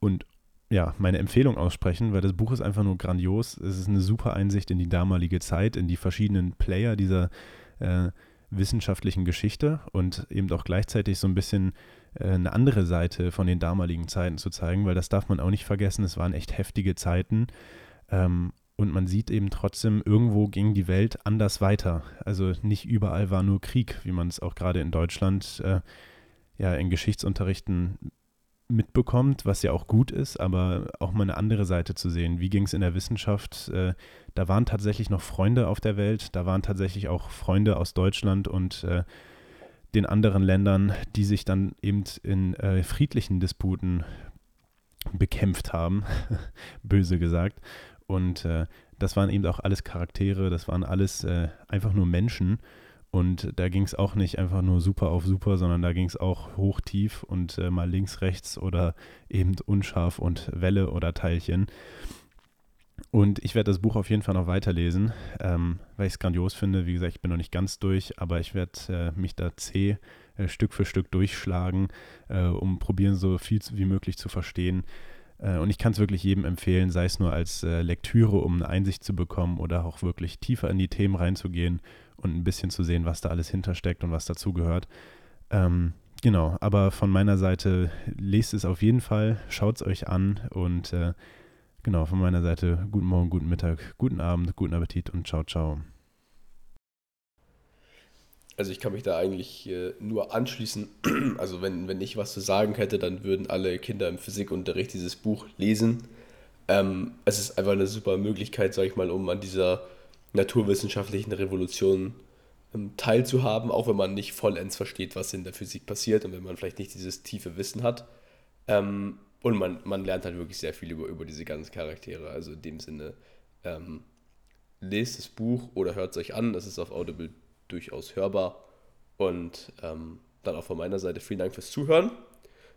S1: und ja, meine Empfehlung aussprechen, weil das Buch ist einfach nur grandios. Es ist eine super Einsicht in die damalige Zeit, in die verschiedenen Player dieser äh, wissenschaftlichen Geschichte und eben auch gleichzeitig so ein bisschen äh, eine andere Seite von den damaligen Zeiten zu zeigen, weil das darf man auch nicht vergessen. Es waren echt heftige Zeiten. Ähm, und man sieht eben trotzdem, irgendwo ging die Welt anders weiter. Also nicht überall war nur Krieg, wie man es auch gerade in Deutschland äh, ja in Geschichtsunterrichten mitbekommt, was ja auch gut ist, aber auch mal eine andere Seite zu sehen. Wie ging es in der Wissenschaft? Äh, da waren tatsächlich noch Freunde auf der Welt, da waren tatsächlich auch Freunde aus Deutschland und äh, den anderen Ländern, die sich dann eben in äh, friedlichen Disputen bekämpft haben, *laughs* böse gesagt. Und äh, das waren eben auch alles Charaktere, das waren alles äh, einfach nur Menschen. Und da ging es auch nicht einfach nur super auf super, sondern da ging es auch hoch, tief und äh, mal links, rechts oder eben unscharf und Welle oder Teilchen. Und ich werde das Buch auf jeden Fall noch weiterlesen, ähm, weil ich es grandios finde. Wie gesagt, ich bin noch nicht ganz durch, aber ich werde äh, mich da zäh äh, Stück für Stück durchschlagen, äh, um probieren, so viel wie möglich zu verstehen. Äh, und ich kann es wirklich jedem empfehlen, sei es nur als äh, Lektüre, um eine Einsicht zu bekommen oder auch wirklich tiefer in die Themen reinzugehen und ein bisschen zu sehen, was da alles hintersteckt und was dazugehört. Ähm, genau, aber von meiner Seite lest es auf jeden Fall, schaut es euch an und äh, genau, von meiner Seite guten Morgen, guten Mittag, guten Abend, guten Appetit und ciao, ciao.
S2: Also ich kann mich da eigentlich äh, nur anschließen. *clears throat* Also wenn, wenn ich was zu sagen hätte, dann würden alle Kinder im Physikunterricht dieses Buch lesen. Ähm, es ist einfach eine super Möglichkeit, sage ich mal, um an dieser naturwissenschaftlichen Revolution ähm, teilzuhaben, auch wenn man nicht vollends versteht, was in der Physik passiert und wenn man vielleicht nicht dieses tiefe Wissen hat. Ähm, und man, man lernt halt wirklich sehr viel über, über diese ganzen Charaktere. Also in dem Sinne, ähm, lest das Buch oder hört es euch an. Das ist auf Audible durchaus hörbar. Und ähm, dann auch von meiner Seite vielen Dank fürs Zuhören.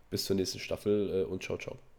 S2: Bis zur nächsten Staffel äh, und ciao, ciao.